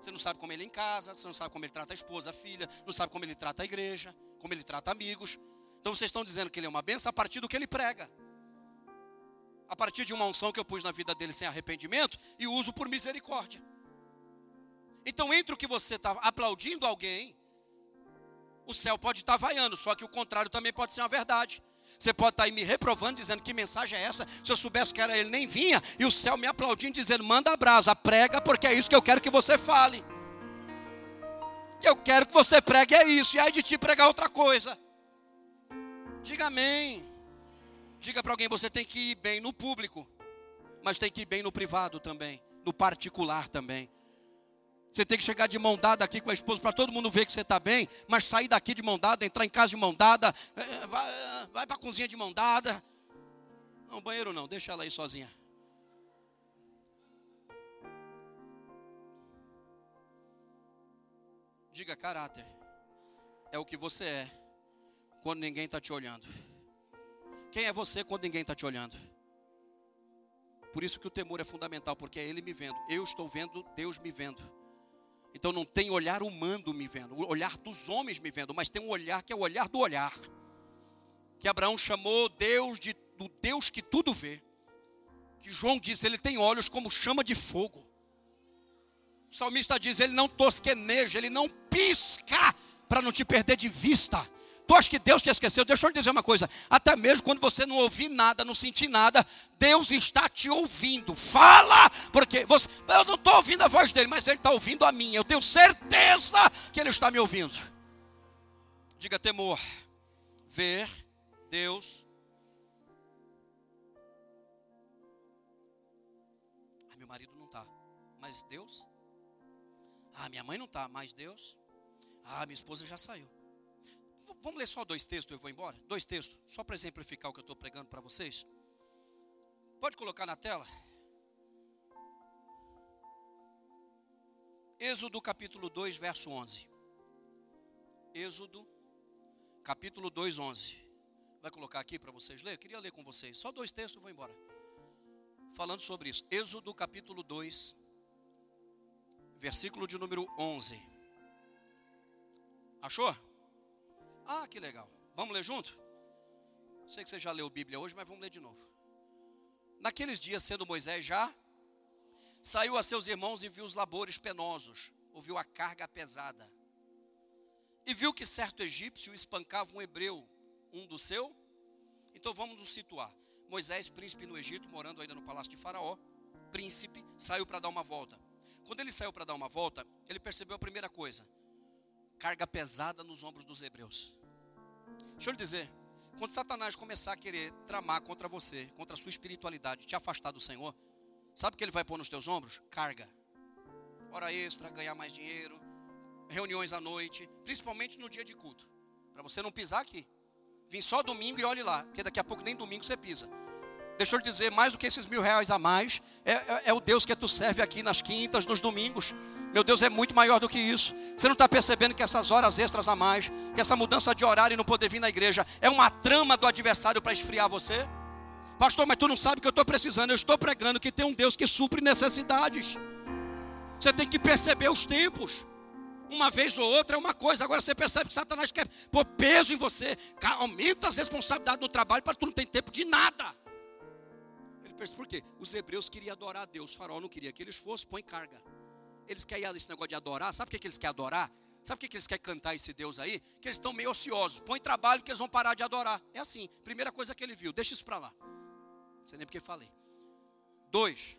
Você não sabe como ele é em casa, você não sabe como ele trata a esposa, a filha, não sabe como ele trata a igreja, como ele trata amigos. Então vocês estão dizendo que ele é uma benção a partir do que ele prega. A partir de uma unção que eu pus na vida dele sem arrependimento e uso por misericórdia. Então, entre o que você está aplaudindo alguém o céu pode estar vaiando, só que o contrário também pode ser uma verdade. Você pode estar aí me reprovando, dizendo que mensagem é essa? Se eu soubesse que era ele, nem vinha. E o céu me aplaudindo, dizendo: manda a brasa, prega, porque é isso que eu quero que você fale. Que eu quero que você pregue, é isso. E aí de ti pregar outra coisa. Diga amém. Diga para alguém: você tem que ir bem no público, mas tem que ir bem no privado também, no particular também. Você tem que chegar de mão dada aqui com a esposa para todo mundo ver que você está bem, mas sair daqui de mão dada, entrar em casa de mão dada, é, é, vai, é, vai para a cozinha de mão dada. Não, banheiro não, deixa ela aí sozinha. Diga caráter. É o que você é quando ninguém está te olhando. Quem é você quando ninguém está te olhando? Por isso que o temor é fundamental, porque é Ele me vendo. Eu estou vendo, Deus me vendo. Então não tem olhar humano me vendo, o olhar dos homens me vendo, mas tem um olhar que é o olhar do olhar. Que Abraão chamou Deus de do Deus que tudo vê. Que João diz, ele tem olhos como chama de fogo. O salmista diz, ele não tosqueneja, ele não pisca para não te perder de vista. Tu acha que Deus te esqueceu? Deixa eu te dizer uma coisa. Até mesmo quando você não ouvir nada, não sentir nada, Deus está te ouvindo. Fala! Porque você, eu não estou ouvindo a voz dele, mas ele está ouvindo a minha. Eu tenho certeza que ele está me ouvindo. Diga temor. Ver Deus. Ah, meu marido não está. Mas Deus? Ah, minha mãe não está. Mas Deus? Ah, minha esposa já saiu. Vamos ler só dois textos, eu vou embora? Dois textos, só para exemplificar o que eu estou pregando para vocês. Pode colocar na tela? Êxodo capítulo 2, verso 11. Êxodo capítulo 2, 11. Vai colocar aqui para vocês ler? Eu queria ler com vocês. Só dois textos, eu vou embora. Falando sobre isso. Êxodo capítulo 2, versículo de número 11. Achou? Ah, que legal. Vamos ler junto? Sei que você já leu Bíblia hoje, mas vamos ler de novo. Naqueles dias, sendo Moisés já, saiu a seus irmãos e viu os labores penosos, ouviu a carga pesada. E viu que certo egípcio espancava um hebreu, um do seu. Então vamos nos situar. Moisés, príncipe no Egito, morando ainda no palácio de Faraó, príncipe, saiu para dar uma volta. Quando ele saiu para dar uma volta, ele percebeu a primeira coisa: carga pesada nos ombros dos hebreus. Deixa eu lhe dizer, quando Satanás começar a querer tramar contra você, contra a sua espiritualidade, te afastar do Senhor, sabe o que ele vai pôr nos teus ombros? Carga. Hora extra, ganhar mais dinheiro, reuniões à noite, principalmente no dia de culto. Para você não pisar aqui. Vim só domingo e olhe lá, porque daqui a pouco nem domingo você pisa. Deixa eu dizer, mais do que esses mil reais a mais, é, é, é o Deus que tu serve aqui nas quintas, nos domingos. Meu Deus é muito maior do que isso. Você não está percebendo que essas horas extras a mais, que essa mudança de horário e não poder vir na igreja, é uma trama do adversário para esfriar você? Pastor, mas tu não sabe que eu estou precisando. Eu estou pregando que tem um Deus que supre necessidades. Você tem que perceber os tempos. Uma vez ou outra é uma coisa, agora você percebe que Satanás quer pôr peso em você, aumenta as responsabilidades no trabalho para tu não ter tempo de nada. Ele pensa, por quê? Os hebreus queriam adorar a Deus, o faraó não queria que eles fossem, põe carga eles querem esse negócio de adorar. Sabe o que, eles querem adorar? Sabe o que, eles querem cantar esse Deus aí? Que eles estão meio ociosos. Põe trabalho que eles vão parar de adorar. É assim. Primeira coisa que ele viu. Deixa isso para lá. Não sei nem porque falei. Dois.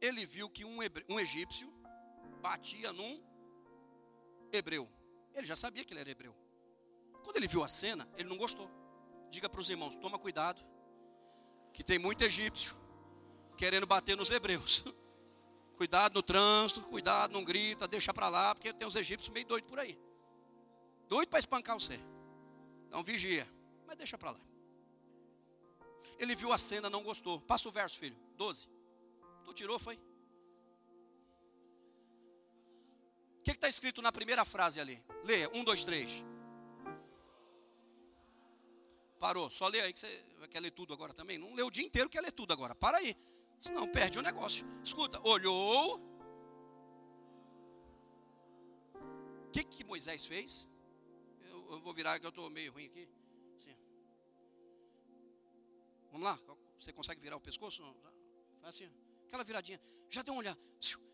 Ele viu que um, hebre... um egípcio batia num hebreu. Ele já sabia que ele era hebreu. Quando ele viu a cena, ele não gostou. Diga para os irmãos: toma cuidado, que tem muito egípcio querendo bater nos hebreus. Cuidado no trânsito, cuidado, não grita, deixa para lá, porque tem os egípcios meio doidos por aí. Doido para espancar você. Então vigia, mas deixa para lá. Ele viu a cena, não gostou. Passa o verso, filho. 12. Tu tirou, foi? O que está escrito na primeira frase ali? Leia, um, dois, três. Parou, só lê aí que você quer ler tudo agora também. Não lê o dia inteiro, quer ler tudo agora. Para aí. Senão perde o negócio. Escuta, olhou. O que, que Moisés fez? Eu, eu vou virar que eu estou meio ruim aqui. Assim. Vamos lá? Você consegue virar o pescoço? Faz assim. Aquela viradinha. Já deu uma olhada.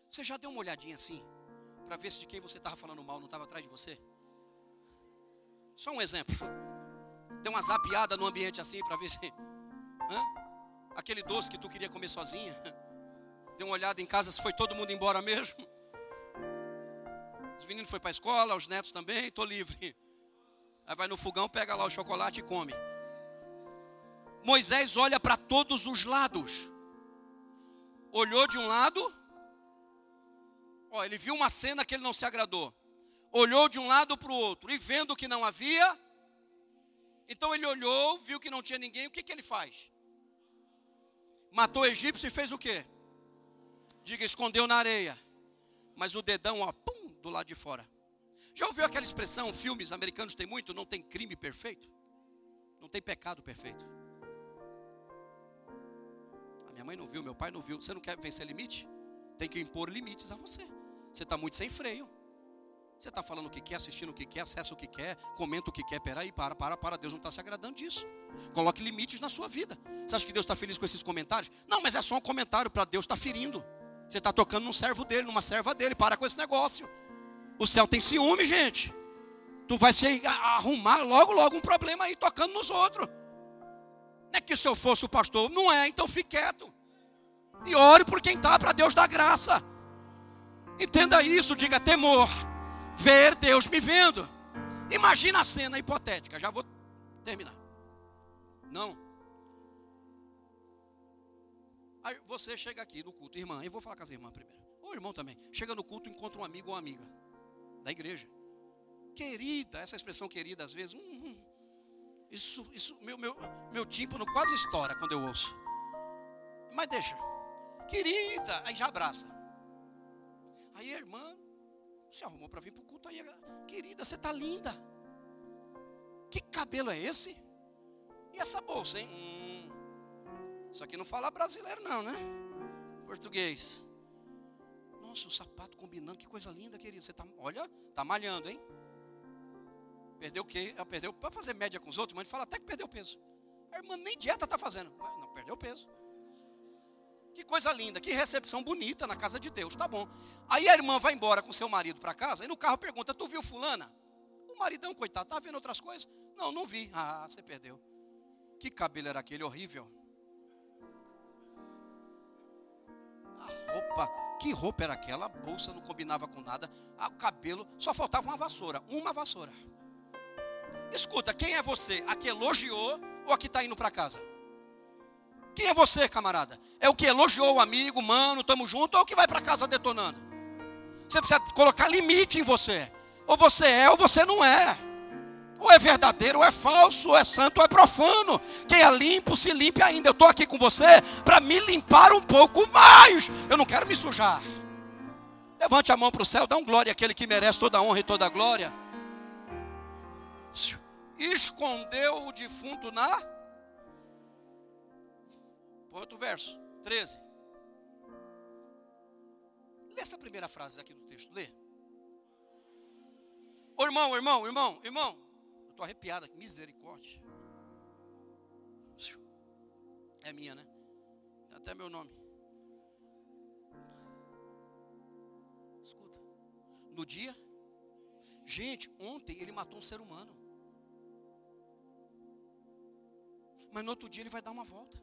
Você já deu uma olhadinha assim? Para ver se de quem você estava falando mal não estava atrás de você? Só um exemplo. Deu uma zapiada no ambiente assim para ver se. Hã? Aquele doce que tu queria comer sozinha. Dê uma olhada em casa se foi todo mundo embora mesmo. Os meninos foram para a escola, os netos também, estou livre. Aí vai no fogão, pega lá o chocolate e come. Moisés olha para todos os lados. Olhou de um lado, ó, ele viu uma cena que ele não se agradou. Olhou de um lado para o outro e vendo que não havia, então ele olhou, viu que não tinha ninguém, o que, que ele faz? Matou o egípcio e fez o quê? Diga, escondeu na areia. Mas o dedão, ó, pum, do lado de fora. Já ouviu aquela expressão, filmes americanos tem muito, não tem crime perfeito? Não tem pecado perfeito. A minha mãe não viu, meu pai não viu. Você não quer vencer limite? Tem que impor limites a você. Você está muito sem freio. Você está falando o que quer, assistindo o que quer, acessa o que quer, comenta o que quer. Peraí, para, para, para. Deus não está se agradando disso. Coloque limites na sua vida. Você acha que Deus está feliz com esses comentários? Não, mas é só um comentário para Deus estar tá ferindo. Você está tocando num servo dele, numa serva dele. Para com esse negócio. O céu tem ciúme, gente. Tu vai se arrumar logo, logo um problema aí tocando nos outros. Não é que se eu fosse o pastor, não é, então fique quieto. E ore por quem está, para Deus dar graça. Entenda isso, diga temor ver Deus me vendo. Imagina a cena hipotética, já vou terminar. Não. Aí você chega aqui no culto, irmã, eu vou falar com as irmãs primeiro. Ou irmão também. Chega no culto, encontra um amigo ou uma amiga da igreja. Querida, essa expressão querida às vezes, hum, hum, isso, isso, meu, meu, meu tímpano quase estoura quando eu ouço. Mas deixa. Querida, aí já abraça. Aí a irmã se arrumou para vir para o culto aí, querida, você está linda. Que cabelo é esse? E essa bolsa, hein? Hum, isso aqui não fala brasileiro, não, né? Português. Nossa, o sapato combinando, que coisa linda, querida. Você tá, olha, tá malhando, hein? Perdeu o quê? Ah, perdeu para fazer média com os outros, mas fala até que perdeu peso. A irmã nem dieta está fazendo. Não, perdeu peso. Que coisa linda, que recepção bonita na casa de Deus, tá bom. Aí a irmã vai embora com seu marido para casa e no carro pergunta: Tu viu Fulana? O maridão, coitado, tá vendo outras coisas? Não, não vi. Ah, você perdeu. Que cabelo era aquele horrível? A roupa, que roupa era aquela? A bolsa não combinava com nada. Ah, o cabelo, só faltava uma vassoura. Uma vassoura. Escuta, quem é você? A que elogiou ou a que está indo para casa? Quem é você, camarada? É o que elogiou o amigo, mano, tamo junto, ou o que vai para casa detonando? Você precisa colocar limite em você. Ou você é ou você não é. Ou é verdadeiro, ou é falso, ou é santo, ou é profano. Quem é limpo, se limpe ainda. Eu estou aqui com você para me limpar um pouco mais. Eu não quero me sujar. Levante a mão para o céu, dá um glória àquele que merece toda a honra e toda a glória. Escondeu o defunto na Põe outro verso, 13. Lê essa primeira frase aqui do texto, lê. Ô irmão, irmão, irmão, irmão. Eu estou arrepiado aqui, misericórdia. É minha, né? Tem até meu nome. Escuta. No dia, gente, ontem ele matou um ser humano. Mas no outro dia ele vai dar uma volta.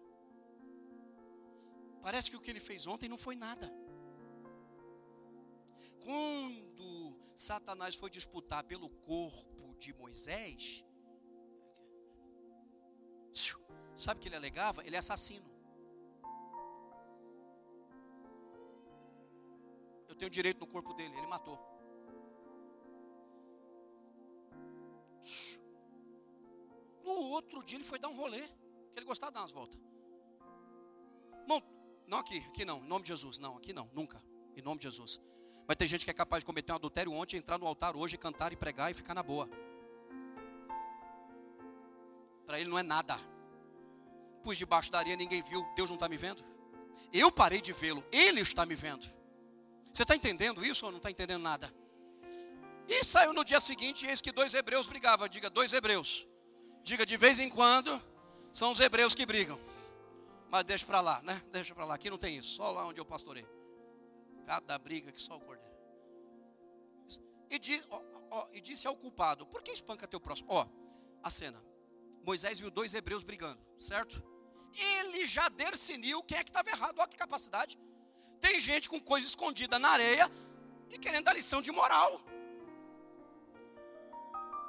Parece que o que ele fez ontem não foi nada. Quando Satanás foi disputar pelo corpo de Moisés, sabe o que ele alegava? Ele é assassino. Eu tenho direito no corpo dele, ele matou. No outro dia ele foi dar um rolê, que ele gostava de dar umas voltas. Não aqui, aqui não, em nome de Jesus, não, aqui não, nunca, em nome de Jesus. Vai ter gente que é capaz de cometer um adultério ontem, entrar no altar hoje, cantar e pregar e ficar na boa. Para ele não é nada. Pus debaixo da areia, ninguém viu, Deus não está me vendo. Eu parei de vê-lo, ele está me vendo. Você está entendendo isso ou não está entendendo nada? E saiu no dia seguinte, eis que dois hebreus brigavam. Diga, dois hebreus. Diga, de vez em quando, são os hebreus que brigam. Deixa para lá, né? Deixa para lá. Aqui não tem isso. Só lá onde eu pastorei. Cada briga que só o cordeiro. E, di, ó, ó, e disse ao culpado: Por que espanca teu próximo? Ó, a cena. Moisés viu dois hebreus brigando, certo? Ele já decidiu quem é que estava errado. Olha que capacidade. Tem gente com coisa escondida na areia e querendo dar lição de moral.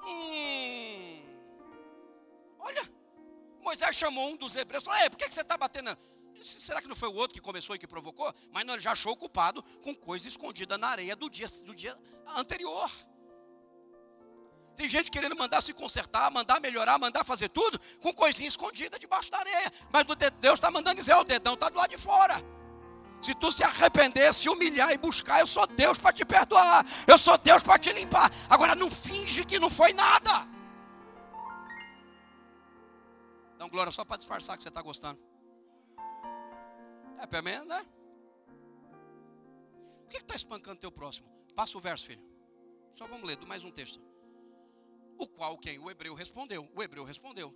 Hum. Olha, Moisés chamou um dos hebreus e falou: Ei, por que você está batendo? Será que não foi o outro que começou e que provocou? Mas não, ele já achou o culpado com coisa escondida na areia do dia, do dia anterior. Tem gente querendo mandar se consertar, mandar melhorar, mandar fazer tudo com coisinha escondida debaixo da areia. Mas Deus está mandando dizer: o dedão está do lado de fora. Se tu se arrepender, se humilhar e buscar, eu sou Deus para te perdoar. Eu sou Deus para te limpar. Agora não finge que não foi nada. Dá glória só para disfarçar que você está gostando. É, pelo menos, né? O que está espancando teu próximo? Passa o verso, filho. Só vamos ler mais um texto. O qual quem? O hebreu respondeu. O hebreu respondeu.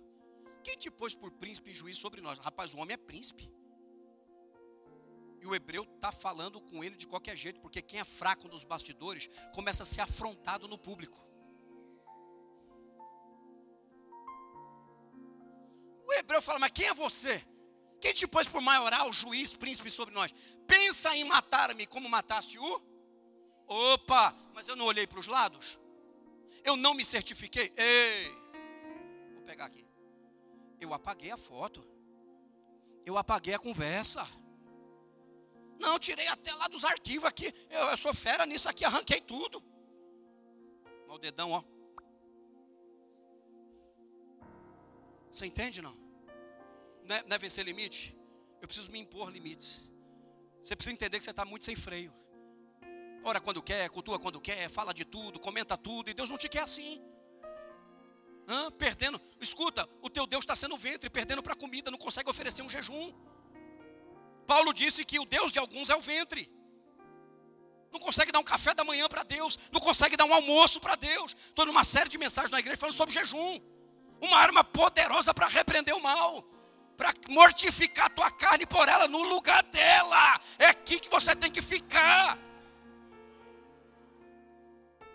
Quem te pôs por príncipe e juiz sobre nós? Rapaz, o homem é príncipe. E o hebreu está falando com ele de qualquer jeito, porque quem é fraco nos bastidores começa a ser afrontado no público. Hebreu fala: Mas quem é você? Quem te pôs por maioral, juiz, príncipe sobre nós? Pensa em matar-me como mataste o? Opa, mas eu não olhei para os lados? Eu não me certifiquei? Ei, vou pegar aqui. Eu apaguei a foto. Eu apaguei a conversa. Não, tirei até lá dos arquivos aqui. Eu, eu sou fera nisso aqui, arranquei tudo. O dedão, ó. Você entende não? Não é, não é vencer limite? Eu preciso me impor limites. Você precisa entender que você está muito sem freio. Ora quando quer, cultua quando quer, fala de tudo, comenta tudo, e Deus não te quer assim. Hã? Perdendo, escuta, o teu Deus está sendo ventre, perdendo para comida, não consegue oferecer um jejum. Paulo disse que o Deus de alguns é o ventre. Não consegue dar um café da manhã para Deus, não consegue dar um almoço para Deus. Estou numa série de mensagens na igreja falando sobre jejum. Uma arma poderosa para repreender o mal, para mortificar a tua carne por ela no lugar dela. É aqui que você tem que ficar.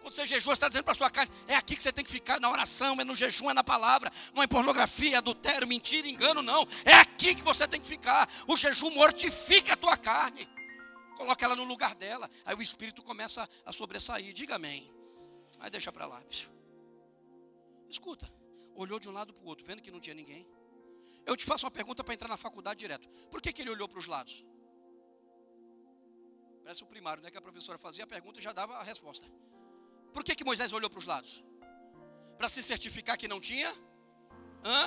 Quando você jejua, você está dizendo para a sua carne, é aqui que você tem que ficar na oração, é no jejum, é na palavra, não é pornografia, é adultério, mentira, engano, não. É aqui que você tem que ficar. O jejum mortifica a tua carne. Coloca ela no lugar dela. Aí o espírito começa a sobressair. Diga amém. Aí deixa para lá. Escuta. Olhou de um lado para o outro, vendo que não tinha ninguém. Eu te faço uma pergunta para entrar na faculdade direto. Por que, que ele olhou para os lados? Parece o primário, né? Que a professora fazia a pergunta e já dava a resposta. Por que, que Moisés olhou para os lados? Para se certificar que não tinha? Hã?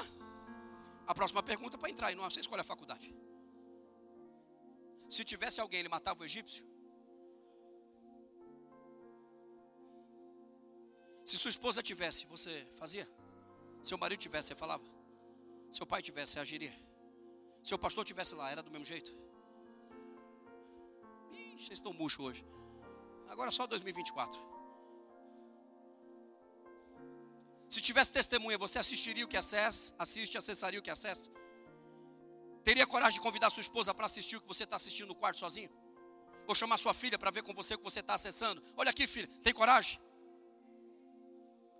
A próxima pergunta para entrar, e não você escolhe a faculdade. Se tivesse alguém, ele matava o egípcio? Se sua esposa tivesse, você fazia? Seu marido tivesse, você falava? Seu pai tivesse, agiria? Seu pastor tivesse lá, era do mesmo jeito? Ixi, vocês estão murchos hoje. Agora só 2024. Se tivesse testemunha, você assistiria o que acessa? Assiste, acessaria o que acessa? Teria coragem de convidar sua esposa para assistir o que você está assistindo no quarto sozinho? Ou chamar sua filha para ver com você o que você está acessando? Olha aqui, filha, tem coragem?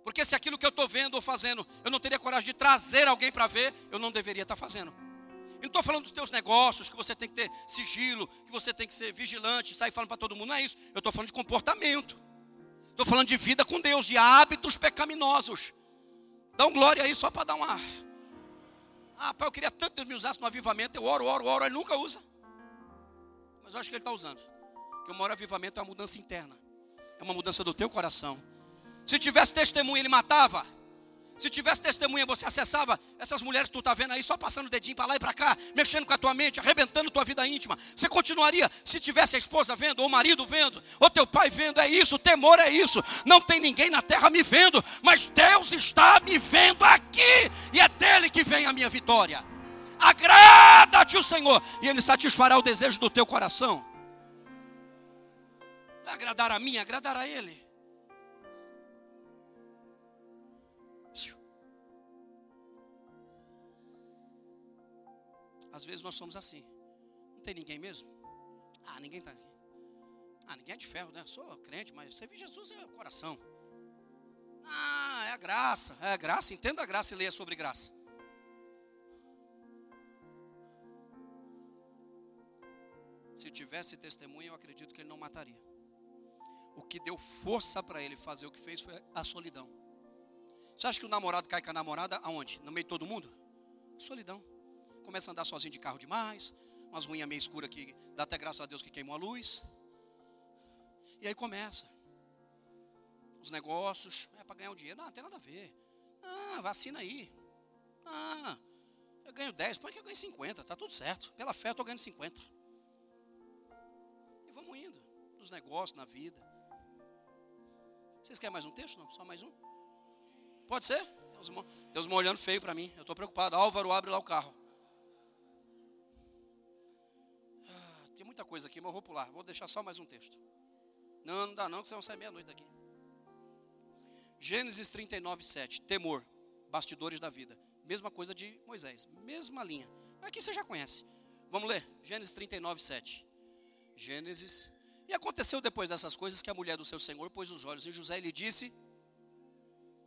Porque se aquilo que eu estou vendo ou fazendo, eu não teria coragem de trazer alguém para ver, eu não deveria estar tá fazendo. Eu não estou falando dos teus negócios, que você tem que ter sigilo, que você tem que ser vigilante, sair falando para todo mundo. Não é isso. Eu estou falando de comportamento. Estou falando de vida com Deus, de hábitos pecaminosos. Dá um glória aí só para dar uma. Ah, pai, eu queria tanto que Deus me usasse no avivamento. Eu oro, oro, oro, ele nunca usa. Mas eu acho que ele está usando. Porque o maior avivamento é uma mudança interna. É uma mudança do teu coração. Se tivesse testemunha, ele matava. Se tivesse testemunha, você acessava essas mulheres que tu está vendo aí, só passando o dedinho para lá e para cá, mexendo com a tua mente, arrebentando tua vida íntima. Você continuaria, se tivesse a esposa vendo, ou o marido vendo, ou teu pai vendo, é isso, temor é isso. Não tem ninguém na terra me vendo, mas Deus está me vendo aqui, e é dele que vem a minha vitória. Agrada-te o Senhor, e Ele satisfará o desejo do teu coração. Agradar a mim, agradar a Ele. Às vezes nós somos assim. Não tem ninguém mesmo? Ah, ninguém está aqui. Ah, ninguém é de ferro, né? Sou crente, mas servir Jesus é coração. Ah, é a graça. É a graça. Entenda a graça e leia sobre graça. Se tivesse testemunha, eu acredito que ele não mataria. O que deu força para ele fazer o que fez foi a solidão. Você acha que o namorado cai com a namorada aonde? No meio de todo mundo? Solidão começa a andar sozinho de carro demais, umas ruínas meio escuras que dá até graças a Deus que queimou a luz. E aí começa. Os negócios, é para ganhar um dinheiro. Não, não tem nada a ver. Ah, vacina aí. Ah, eu ganho 10, põe que eu ganho 50, tá tudo certo. Pela fé eu estou ganhando 50. E vamos indo. Nos negócios, na vida. Vocês querem mais um texto? Não? Só mais um? Pode ser? Uns, tem uns olhando feio para mim. Eu estou preocupado. Álvaro, abre lá o carro. Tem muita coisa aqui, mas eu vou pular. Vou deixar só mais um texto. Não, não dá não, que você vai sair meia-noite daqui. Gênesis 39, 7. Temor, bastidores da vida. Mesma coisa de Moisés, mesma linha. Aqui você já conhece. Vamos ler? Gênesis 39, 7. Gênesis. E aconteceu depois dessas coisas que a mulher do seu senhor pôs os olhos em José e lhe disse: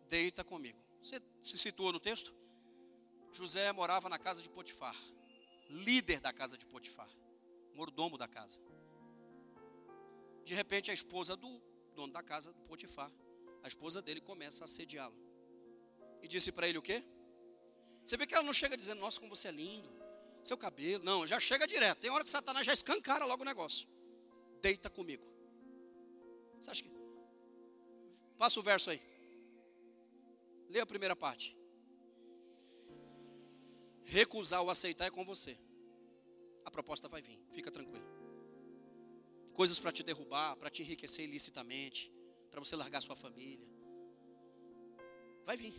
Deita comigo. Você se situa no texto? José morava na casa de Potifar, líder da casa de Potifar mordomo da casa. De repente, a esposa do dono da casa, do Potifar, a esposa dele começa a assediá-lo. E disse para ele o quê? Você vê que ela não chega dizendo, nossa, como você é lindo, seu cabelo. Não, já chega direto. Tem hora que Satanás já escancara logo o negócio. Deita comigo. Você acha que. Passa o verso aí. Lê a primeira parte. Recusar ou aceitar é com você a proposta vai vir, fica tranquilo. Coisas para te derrubar, para te enriquecer ilicitamente, para você largar sua família. Vai vir.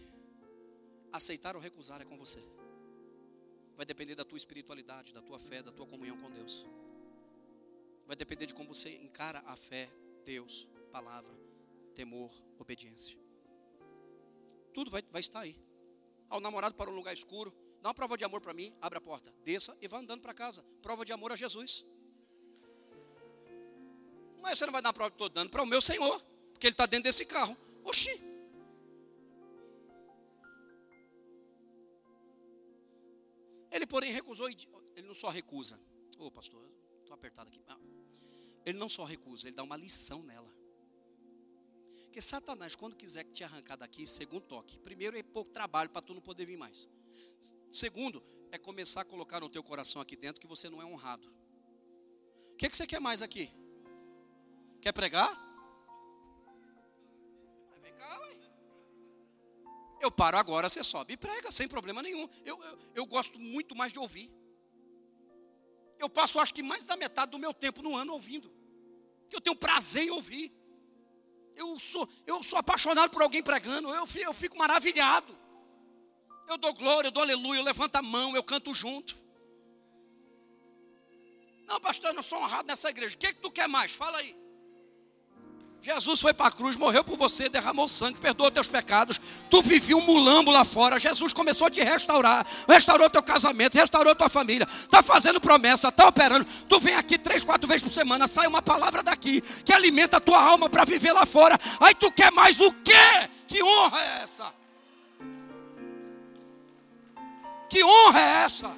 Aceitar ou recusar é com você. Vai depender da tua espiritualidade, da tua fé, da tua comunhão com Deus. Vai depender de como você encara a fé, Deus, palavra, temor, obediência. Tudo vai, vai estar aí. Ao namorado para um lugar escuro, Dá uma prova de amor para mim, abre a porta, desça e vá andando para casa. Prova de amor a Jesus. Mas você não vai dar uma prova que estou dando para o meu Senhor, porque Ele está dentro desse carro. Oxi. Ele, porém, recusou, ele não só recusa. Ô, oh, pastor, estou apertado aqui. Ele não só recusa, ele dá uma lição nela. Porque Satanás, quando quiser te arrancar daqui, segundo toque, primeiro é pouco trabalho para tu não poder vir mais. Segundo, é começar a colocar no teu coração aqui dentro que você não é honrado. O que, que você quer mais aqui? Quer pregar? Vem cá, ué. Eu paro agora, você sobe e prega, sem problema nenhum. Eu, eu, eu gosto muito mais de ouvir. Eu passo, acho que mais da metade do meu tempo no ano ouvindo. Que eu tenho prazer em ouvir. Eu sou, eu sou apaixonado por alguém pregando. Eu, eu fico maravilhado. Eu dou glória, eu dou aleluia, eu levanto a mão, eu canto junto. Não, pastor, eu não sou honrado nessa igreja. O que, é que tu quer mais? Fala aí. Jesus foi para a cruz, morreu por você, derramou sangue, perdoou teus pecados. Tu vivia um mulambo lá fora. Jesus começou a te restaurar, restaurou teu casamento, restaurou tua família. Está fazendo promessa, está operando. Tu vem aqui três, quatro vezes por semana, sai uma palavra daqui que alimenta a tua alma para viver lá fora. Aí tu quer mais o quê? Que honra é essa? Que honra é essa?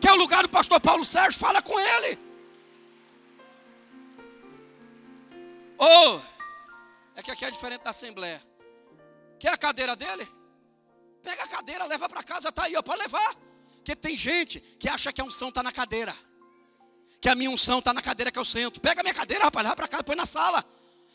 Que é o lugar do pastor Paulo Sérgio, fala com ele. Ou, oh, é que aqui é diferente da Assembleia. Quer a cadeira dele? Pega a cadeira, leva para casa, tá aí, ó, pode levar. Porque tem gente que acha que a unção está na cadeira que a minha unção está na cadeira que eu sento. Pega a minha cadeira, rapaz, lá para cá, põe na sala.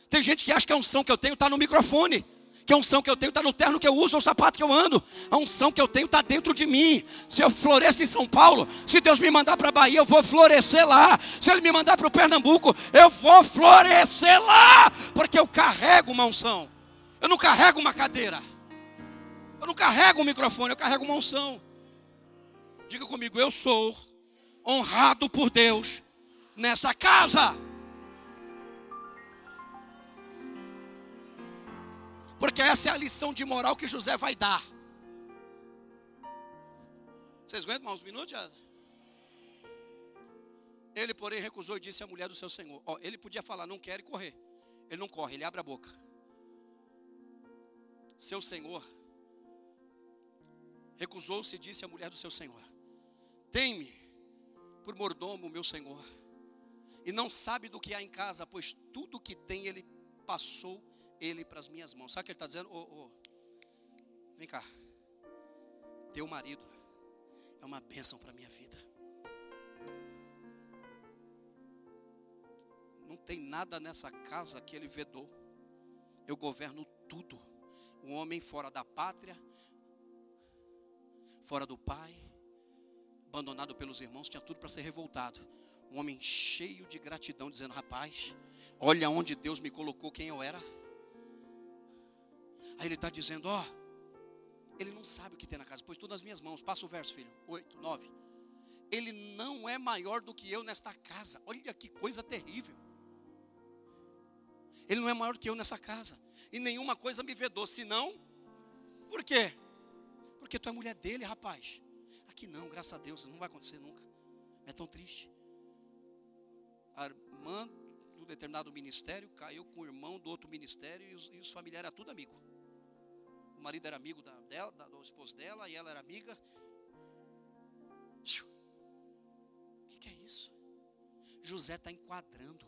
Tem gente que acha que a unção que eu tenho está no microfone. Que a unção que eu tenho está no terno que eu uso, no sapato que eu ando. A unção que eu tenho está dentro de mim. Se eu floresço em São Paulo, se Deus me mandar para a Bahia, eu vou florescer lá. Se Ele me mandar para o Pernambuco, eu vou florescer lá. Porque eu carrego uma unção. Eu não carrego uma cadeira. Eu não carrego um microfone, eu carrego uma unção. Diga comigo, eu sou honrado por Deus nessa casa. Porque essa é a lição de moral que José vai dar. Vocês aguentam mais uns minutos? Ele, porém, recusou e disse à mulher do seu senhor: Ó, Ele podia falar, não quer e correr. Ele não corre, ele abre a boca. Seu senhor recusou-se e disse à mulher do seu senhor: Tem-me por mordomo, meu senhor, e não sabe do que há em casa, pois tudo que tem ele passou ele para as minhas mãos. Sabe o que ele está dizendo? Oh, oh, vem cá. Teu marido é uma bênção para a minha vida. Não tem nada nessa casa que ele vedou. Eu governo tudo. Um homem fora da pátria, fora do pai, abandonado pelos irmãos, tinha tudo para ser revoltado. Um homem cheio de gratidão, dizendo: Rapaz, olha onde Deus me colocou, quem eu era. Aí ele está dizendo: Ó, ele não sabe o que tem na casa, pois tudo nas minhas mãos. Passa o verso, filho. 8, 9. Ele não é maior do que eu nesta casa. Olha que coisa terrível. Ele não é maior do que eu nessa casa. E nenhuma coisa me vedou, senão. Por quê? Porque tu é mulher dele, rapaz. Aqui não, graças a Deus, não vai acontecer nunca. É tão triste. A irmã do determinado ministério caiu com o irmão do outro ministério e os, e os familiares eram tudo amigo o marido era amigo da, dela, da, do esposo dela, e ela era amiga. O que, que é isso? José está enquadrando.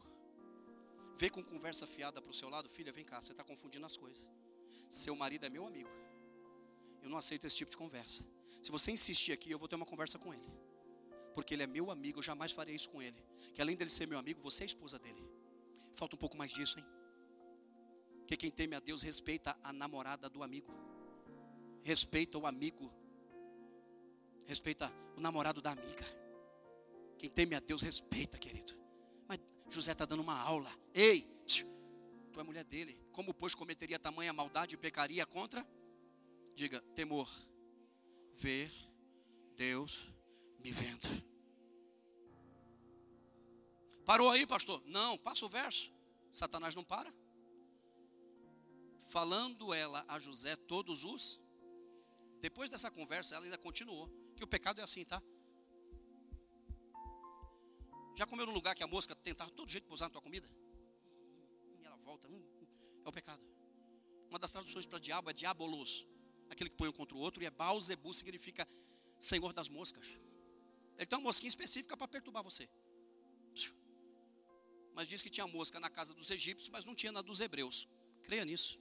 Vê com conversa fiada para o seu lado, filha, vem cá, você está confundindo as coisas. Seu marido é meu amigo. Eu não aceito esse tipo de conversa. Se você insistir aqui, eu vou ter uma conversa com ele. Porque ele é meu amigo, eu jamais farei isso com ele. Que além dele ser meu amigo, você é esposa dele. Falta um pouco mais disso, hein? Porque quem teme a Deus respeita a namorada do amigo, respeita o amigo, respeita o namorado da amiga. Quem teme a Deus respeita, querido. Mas José está dando uma aula. Ei, tu é mulher dele. Como, pois, cometeria tamanha maldade e pecaria contra? Diga, temor. Ver Deus me vendo. Parou aí, pastor? Não, passa o verso. Satanás não para falando ela a José todos os. Depois dessa conversa, ela ainda continuou. Que o pecado é assim, tá? Já comeu no lugar que a mosca tentava todo jeito pousar na tua comida? E ela volta. Hum, hum, é o pecado. Uma das traduções para diabo é diabolos. Aquele que põe um contra o outro. E é Baalzebu significa senhor das moscas. Ele tem uma mosquinha específica para perturbar você. Mas diz que tinha mosca na casa dos egípcios, mas não tinha na dos hebreus. Creia nisso.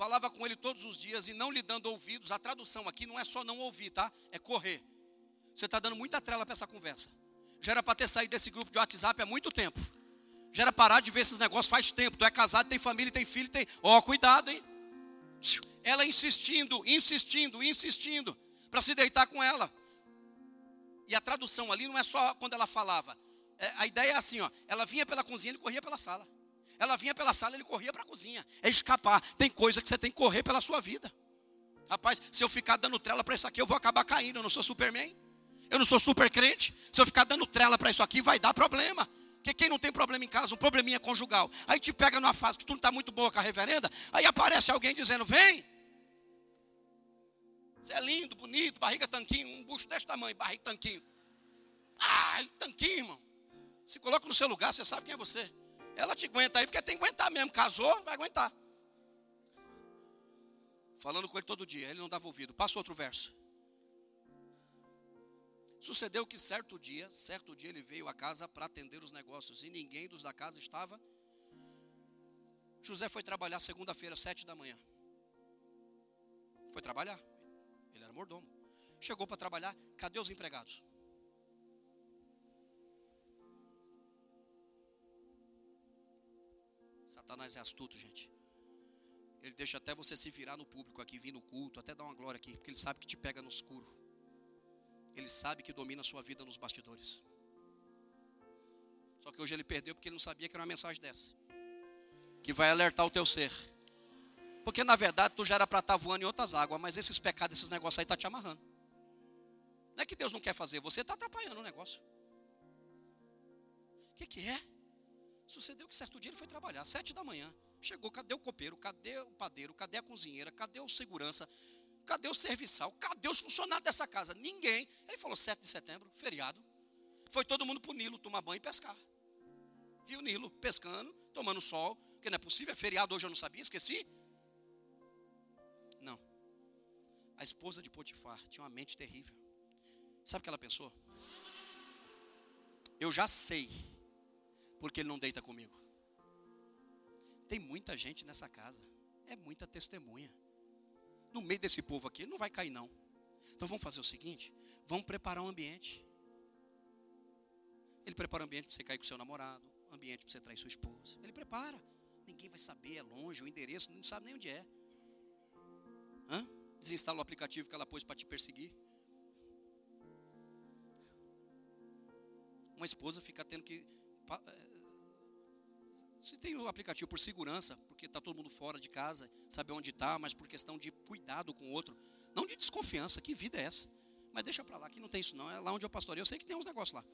Falava com ele todos os dias e não lhe dando ouvidos. A tradução aqui não é só não ouvir, tá? É correr. Você está dando muita trela para essa conversa. Já era para ter saído desse grupo de WhatsApp há muito tempo. Já era parar de ver esses negócios faz tempo. Tu é casado, tem família, tem filho, tem. Ó, oh, cuidado, hein? Ela insistindo, insistindo, insistindo para se deitar com ela. E a tradução ali não é só quando ela falava. É, a ideia é assim, ó. Ela vinha pela cozinha e corria pela sala. Ela vinha pela sala, ele corria para a cozinha. É escapar. Tem coisa que você tem que correr pela sua vida. Rapaz, se eu ficar dando trela para isso aqui, eu vou acabar caindo. Eu não sou Superman. Eu não sou super crente. Se eu ficar dando trela para isso aqui, vai dar problema. Porque quem não tem problema em casa, um probleminha conjugal. Aí te pega numa fase que tu não está muito boa com a reverenda. Aí aparece alguém dizendo: Vem. Você é lindo, bonito, barriga tanquinho, um bucho desse tamanho, barriga tanquinho. Ai, tanquinho, irmão. Se coloca no seu lugar, você sabe quem é você. Ela te aguenta aí porque tem que aguentar mesmo. Casou, vai aguentar. Falando com ele todo dia, ele não dava ouvido. Passa outro verso. Sucedeu que certo dia, certo dia ele veio à casa para atender os negócios e ninguém dos da casa estava. José foi trabalhar segunda-feira, sete da manhã. Foi trabalhar. Ele era mordomo. Chegou para trabalhar. Cadê os empregados? Satanás é astuto, gente. Ele deixa até você se virar no público aqui, vir no culto, até dar uma glória aqui, porque ele sabe que te pega no escuro. Ele sabe que domina a sua vida nos bastidores. Só que hoje ele perdeu porque ele não sabia que era uma mensagem dessa. Que vai alertar o teu ser. Porque na verdade tu já era para estar tá voando em outras águas, mas esses pecados, esses negócios aí tá te amarrando. Não é que Deus não quer fazer, você está atrapalhando o negócio. O que, que é? Sucedeu que certo dia ele foi trabalhar, sete da manhã. Chegou, cadê o copeiro? Cadê o padeiro? Cadê a cozinheira? Cadê o segurança? Cadê o serviçal? Cadê os funcionários dessa casa? Ninguém. Ele falou, 7 de setembro, feriado. Foi todo mundo para o Nilo tomar banho e pescar. Rio Nilo, pescando, tomando sol. Porque não é possível, é feriado hoje eu não sabia, esqueci. Não. A esposa de Potifar tinha uma mente terrível. Sabe o que ela pensou? Eu já sei porque ele não deita comigo. Tem muita gente nessa casa. É muita testemunha. No meio desse povo aqui, não vai cair, não. Então vamos fazer o seguinte: vamos preparar um ambiente. Ele prepara um ambiente para você cair com seu namorado, um ambiente para você trair sua esposa. Ele prepara. Ninguém vai saber, é longe, o endereço, não sabe nem onde é. Hã? Desinstala o aplicativo que ela pôs para te perseguir. Uma esposa fica tendo que você tem o aplicativo por segurança, porque está todo mundo fora de casa, sabe onde está, mas por questão de cuidado com o outro. Não de desconfiança, que vida é essa? Mas deixa para lá, que não tem isso não. É lá onde eu pastorei, eu sei que tem uns negócios lá.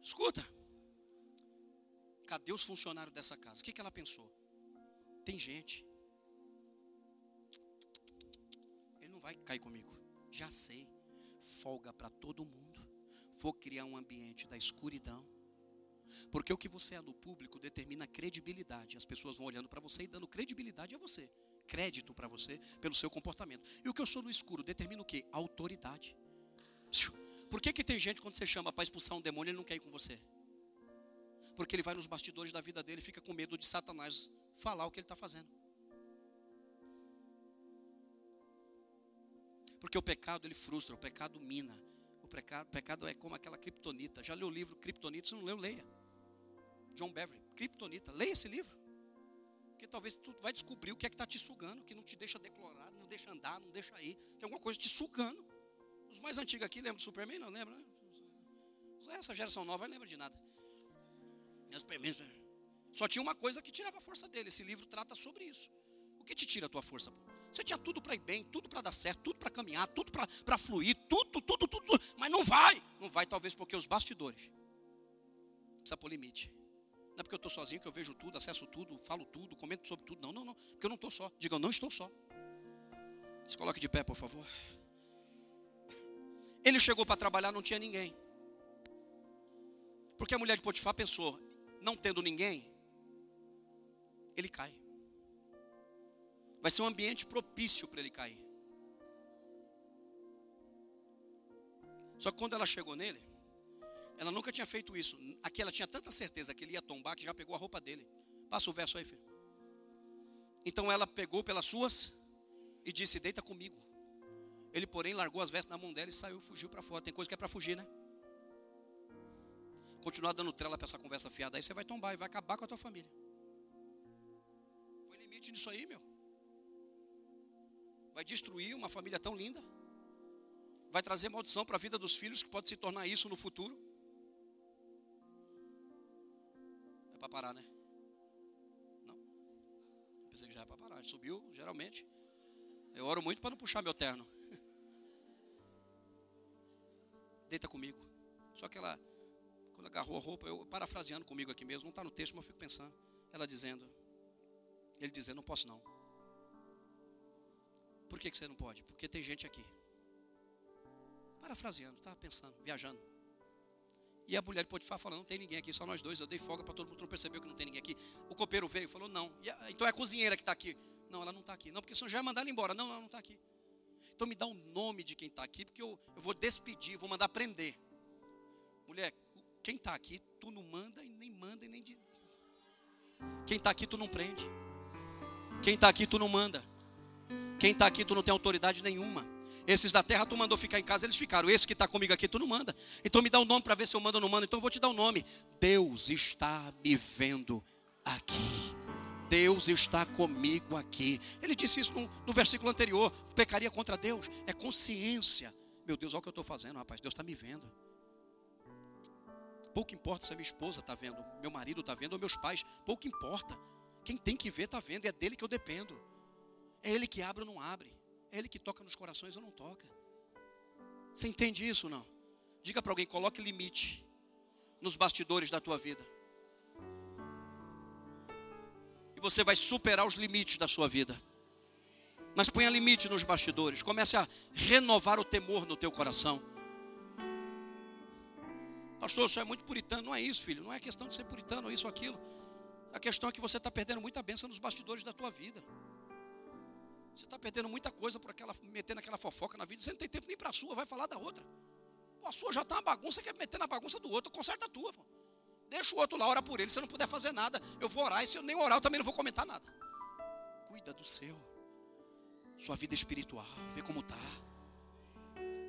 Escuta. Cadê os funcionários dessa casa? O que, que ela pensou? Tem gente. Ele não vai cair comigo. Já sei. Folga para todo mundo. Vou criar um ambiente da escuridão porque o que você é no público determina credibilidade. As pessoas vão olhando para você e dando credibilidade a você. Crédito para você pelo seu comportamento. E o que eu sou no escuro determina o que? Autoridade. Por que, que tem gente quando você chama para expulsar um demônio, ele não quer ir com você? Porque ele vai nos bastidores da vida dele e fica com medo de Satanás falar o que ele está fazendo. Porque o pecado ele frustra, o pecado mina. O pecado, o pecado é como aquela criptonita. Já leu o livro Criptonita? Se não leu, leia. John Beverly, Kryptonita. Leia esse livro. Porque talvez tu vai descobrir o que é que está te sugando, que não te deixa declarar, não deixa andar, não deixa ir. Tem alguma coisa te sugando. Os mais antigos aqui lembram do Superman? Não lembra? Né? Essa geração nova não lembra de nada. Só tinha uma coisa que tirava a força dele. Esse livro trata sobre isso. O que te tira a tua força? Você tinha tudo para ir bem, tudo para dar certo, tudo para caminhar, tudo para fluir, tudo, tudo, tudo, tudo, mas não vai. Não vai, talvez porque os bastidores. Precisa pôr limite. Não é porque eu estou sozinho que eu vejo tudo, acesso tudo, falo tudo, comento sobre tudo. Não, não, não. Porque eu não estou só. Diga, eu não estou só. Se coloque de pé, por favor. Ele chegou para trabalhar, não tinha ninguém. Porque a mulher de Potifar pensou, não tendo ninguém, ele cai. Vai ser um ambiente propício para ele cair. Só que quando ela chegou nele, ela nunca tinha feito isso. Aqui ela tinha tanta certeza que ele ia tombar que já pegou a roupa dele. Passa o verso aí, filho. Então ela pegou pelas suas e disse: Deita comigo. Ele, porém, largou as vestes na mão dela e saiu, fugiu para fora. Tem coisa que é para fugir, né? Continuar dando trela para essa conversa fiada aí, você vai tombar e vai acabar com a tua família. Põe limite nisso aí, meu. Vai destruir uma família tão linda. Vai trazer maldição para a vida dos filhos, que pode se tornar isso no futuro. Para parar, né? Não? Pensei que já era para parar. Subiu, geralmente. Eu oro muito para não puxar meu terno. Deita comigo. Só que ela, quando agarrou a roupa, eu parafraseando comigo aqui mesmo, não está no texto, mas eu fico pensando. Ela dizendo, ele dizendo, não posso não. Por que, que você não pode? Porque tem gente aqui. Parafraseando, estava pensando, viajando. E a mulher de Potifar falou: Não tem ninguém aqui, só nós dois. Eu dei folga para todo mundo, não percebeu que não tem ninguém aqui. O copeiro veio falou: Não. A, então é a cozinheira que está aqui. Não, ela não está aqui. Não, porque o senhor já ia mandar ela embora. Não, ela não está aqui. Então me dá o nome de quem está aqui, porque eu, eu vou despedir, vou mandar prender. Mulher, quem está aqui, tu não manda e nem manda e nem. De... Quem está aqui, tu não prende. Quem está aqui, tu não manda. Quem está aqui, tu não tem autoridade nenhuma. Esses da terra tu mandou ficar em casa, eles ficaram. Esse que está comigo aqui, tu não manda. Então me dá um nome para ver se eu mando ou não mando. Então eu vou te dar um nome. Deus está me vendo aqui. Deus está comigo aqui. Ele disse isso no, no versículo anterior: pecaria contra Deus. É consciência. Meu Deus, olha o que eu estou fazendo, rapaz. Deus está me vendo. Pouco importa se a minha esposa está vendo, meu marido está vendo ou meus pais. Pouco importa. Quem tem que ver está vendo. É dele que eu dependo. É ele que abre ou não abre. Ele que toca nos corações ou não toca. Você entende isso não? Diga para alguém, coloque limite nos bastidores da tua vida. E você vai superar os limites da sua vida. Mas ponha limite nos bastidores. Comece a renovar o temor no teu coração. Pastor, isso é muito puritano. Não é isso, filho. Não é questão de ser puritano, isso ou aquilo. A questão é que você está perdendo muita bênção nos bastidores da tua vida. Você está perdendo muita coisa por aquela, metendo aquela fofoca na vida. Você não tem tempo nem para a sua, vai falar da outra. Pô, a sua já está uma bagunça, quer meter na bagunça do outro, conserta a tua. Pô. Deixa o outro lá, ora por ele. Se eu não puder fazer nada, eu vou orar. E se eu nem orar, eu também não vou comentar nada. Cuida do seu. Sua vida espiritual, vê como está.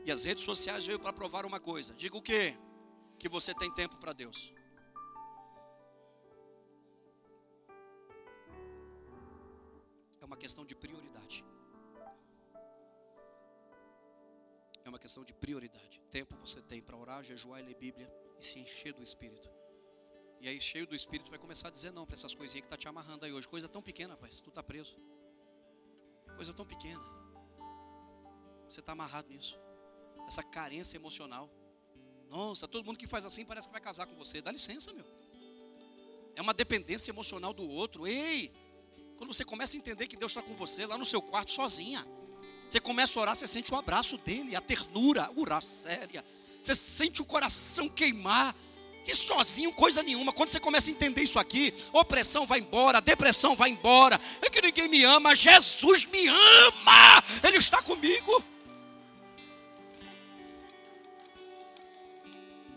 E as redes sociais veio para provar uma coisa. Diga o quê? Que você tem tempo para Deus. É uma questão de prioridade. É uma questão de prioridade. Tempo você tem para orar, jejuar e ler Bíblia e se encher do Espírito. E aí, cheio do Espírito, vai começar a dizer não para essas coisinhas que está te amarrando aí hoje. Coisa tão pequena, rapaz, tu está preso. Coisa tão pequena. Você está amarrado nisso. Essa carência emocional. Nossa, todo mundo que faz assim parece que vai casar com você. Dá licença, meu. É uma dependência emocional do outro. Ei, quando você começa a entender que Deus está com você lá no seu quarto sozinha, você começa a orar, você sente o abraço dele, a ternura, a séria. Você sente o coração queimar. E sozinho, coisa nenhuma. Quando você começa a entender isso aqui, opressão vai embora, depressão vai embora. É que ninguém me ama, Jesus me ama. Ele está comigo.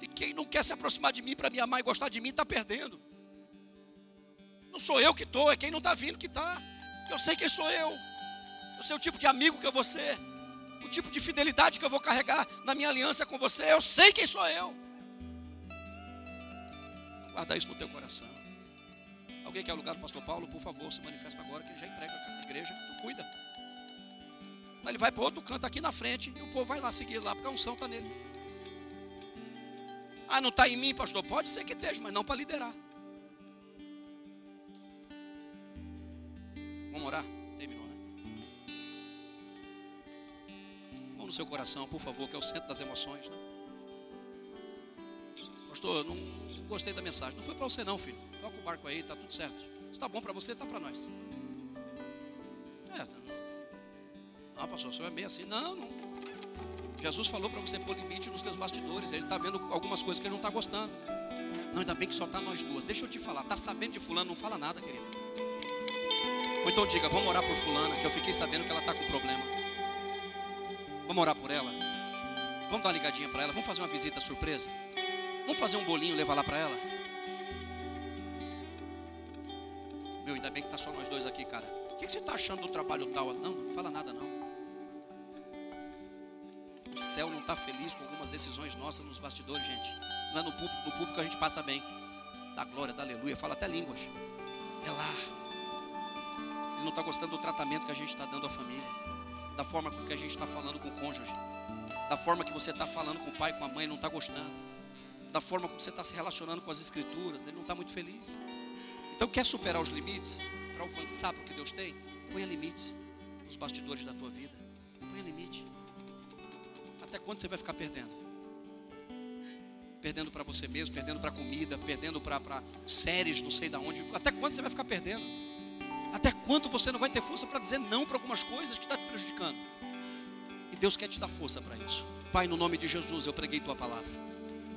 E quem não quer se aproximar de mim para me amar e gostar de mim, está perdendo. Não sou eu que estou, é quem não está vindo que está. Eu sei quem sou eu. Eu sei o tipo de amigo que eu vou ser. O tipo de fidelidade que eu vou carregar na minha aliança com você. Eu sei quem sou eu. Guarda isso no teu coração. Alguém quer do pastor Paulo? Por favor, se manifesta agora que ele já entrega a igreja. Tu cuida. Ele vai para outro canto aqui na frente e o povo vai lá seguir lá, porque a unção está nele. Ah, não está em mim, pastor? Pode ser que esteja, mas não para liderar. Vamos orar? Terminou, né? Vamos no seu coração, por favor, que é o centro das emoções, né? Pastor, não gostei da mensagem. Não foi para você não, filho. Toca o barco aí, tá tudo certo. Está bom para você, está para nós. É. Não, pastor, senhor é meio assim. Não, não. Jesus falou para você pôr limite nos teus bastidores. Ele está vendo algumas coisas que ele não está gostando. Não, ainda bem que só está nós duas. Deixa eu te falar. Está sabendo de fulano, não fala nada, querida. Ou então diga, vamos orar por fulana, que eu fiquei sabendo que ela está com problema. Vamos orar por ela. Vamos dar uma ligadinha para ela. Vamos fazer uma visita surpresa. Vamos fazer um bolinho e levar lá para ela. Meu, ainda bem que está só nós dois aqui, cara. O que, você está achando do trabalho tal? Não, não fala nada não. O céu não está feliz com algumas decisões nossas nos bastidores, gente. Não é no público, no público a gente passa bem. Da glória, da aleluia, fala até línguas. É lá não está gostando do tratamento que a gente está dando à família, da forma com que a gente está falando com o cônjuge, da forma que você está falando com o pai, com a mãe, não está gostando, da forma como você está se relacionando com as escrituras, ele não está muito feliz. Então, quer superar os limites para avançar para o que Deus tem? Ponha limites nos bastidores da tua vida. Ponha limite. Até quando você vai ficar perdendo? Perdendo para você mesmo, perdendo para comida, perdendo para séries, não sei de onde. Até quando você vai ficar perdendo? Até quando você não vai ter força para dizer não para algumas coisas que está te prejudicando? E Deus quer te dar força para isso. Pai, no nome de Jesus, eu preguei tua palavra.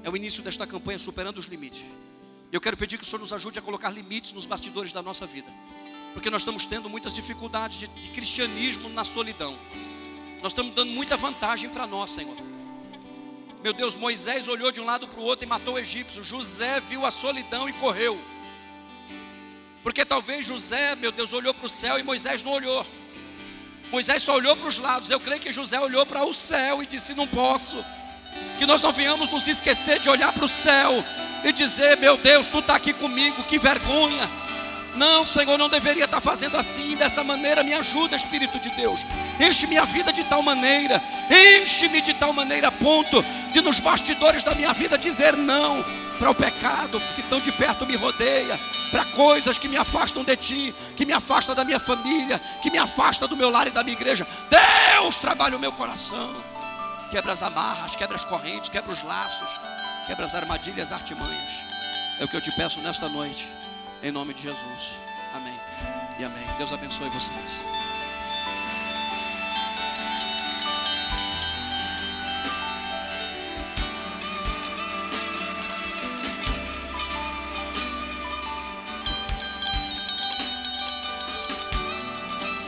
É o início desta campanha superando os limites. Eu quero pedir que o Senhor nos ajude a colocar limites nos bastidores da nossa vida. Porque nós estamos tendo muitas dificuldades de, de cristianismo na solidão. Nós estamos dando muita vantagem para nós, Senhor. Meu Deus, Moisés olhou de um lado para o outro e matou o egípcio. José viu a solidão e correu. Porque talvez José, meu Deus, olhou para o céu e Moisés não olhou. Moisés só olhou para os lados. Eu creio que José olhou para o céu e disse: Não posso. Que nós não venhamos nos esquecer de olhar para o céu e dizer: Meu Deus, tu está aqui comigo, que vergonha. Não, Senhor, não deveria estar fazendo assim, dessa maneira. Me ajuda, Espírito de Deus. Enche minha vida de tal maneira, enche-me de tal maneira a ponto de nos bastidores da minha vida dizer não para o pecado que tão de perto me rodeia, para coisas que me afastam de ti, que me afastam da minha família, que me afastam do meu lar e da minha igreja. Deus trabalha o meu coração. Quebra as amarras, quebra as correntes, quebra os laços, quebra as armadilhas, artimanhas. É o que eu te peço nesta noite, em nome de Jesus. Amém e amém. Deus abençoe vocês.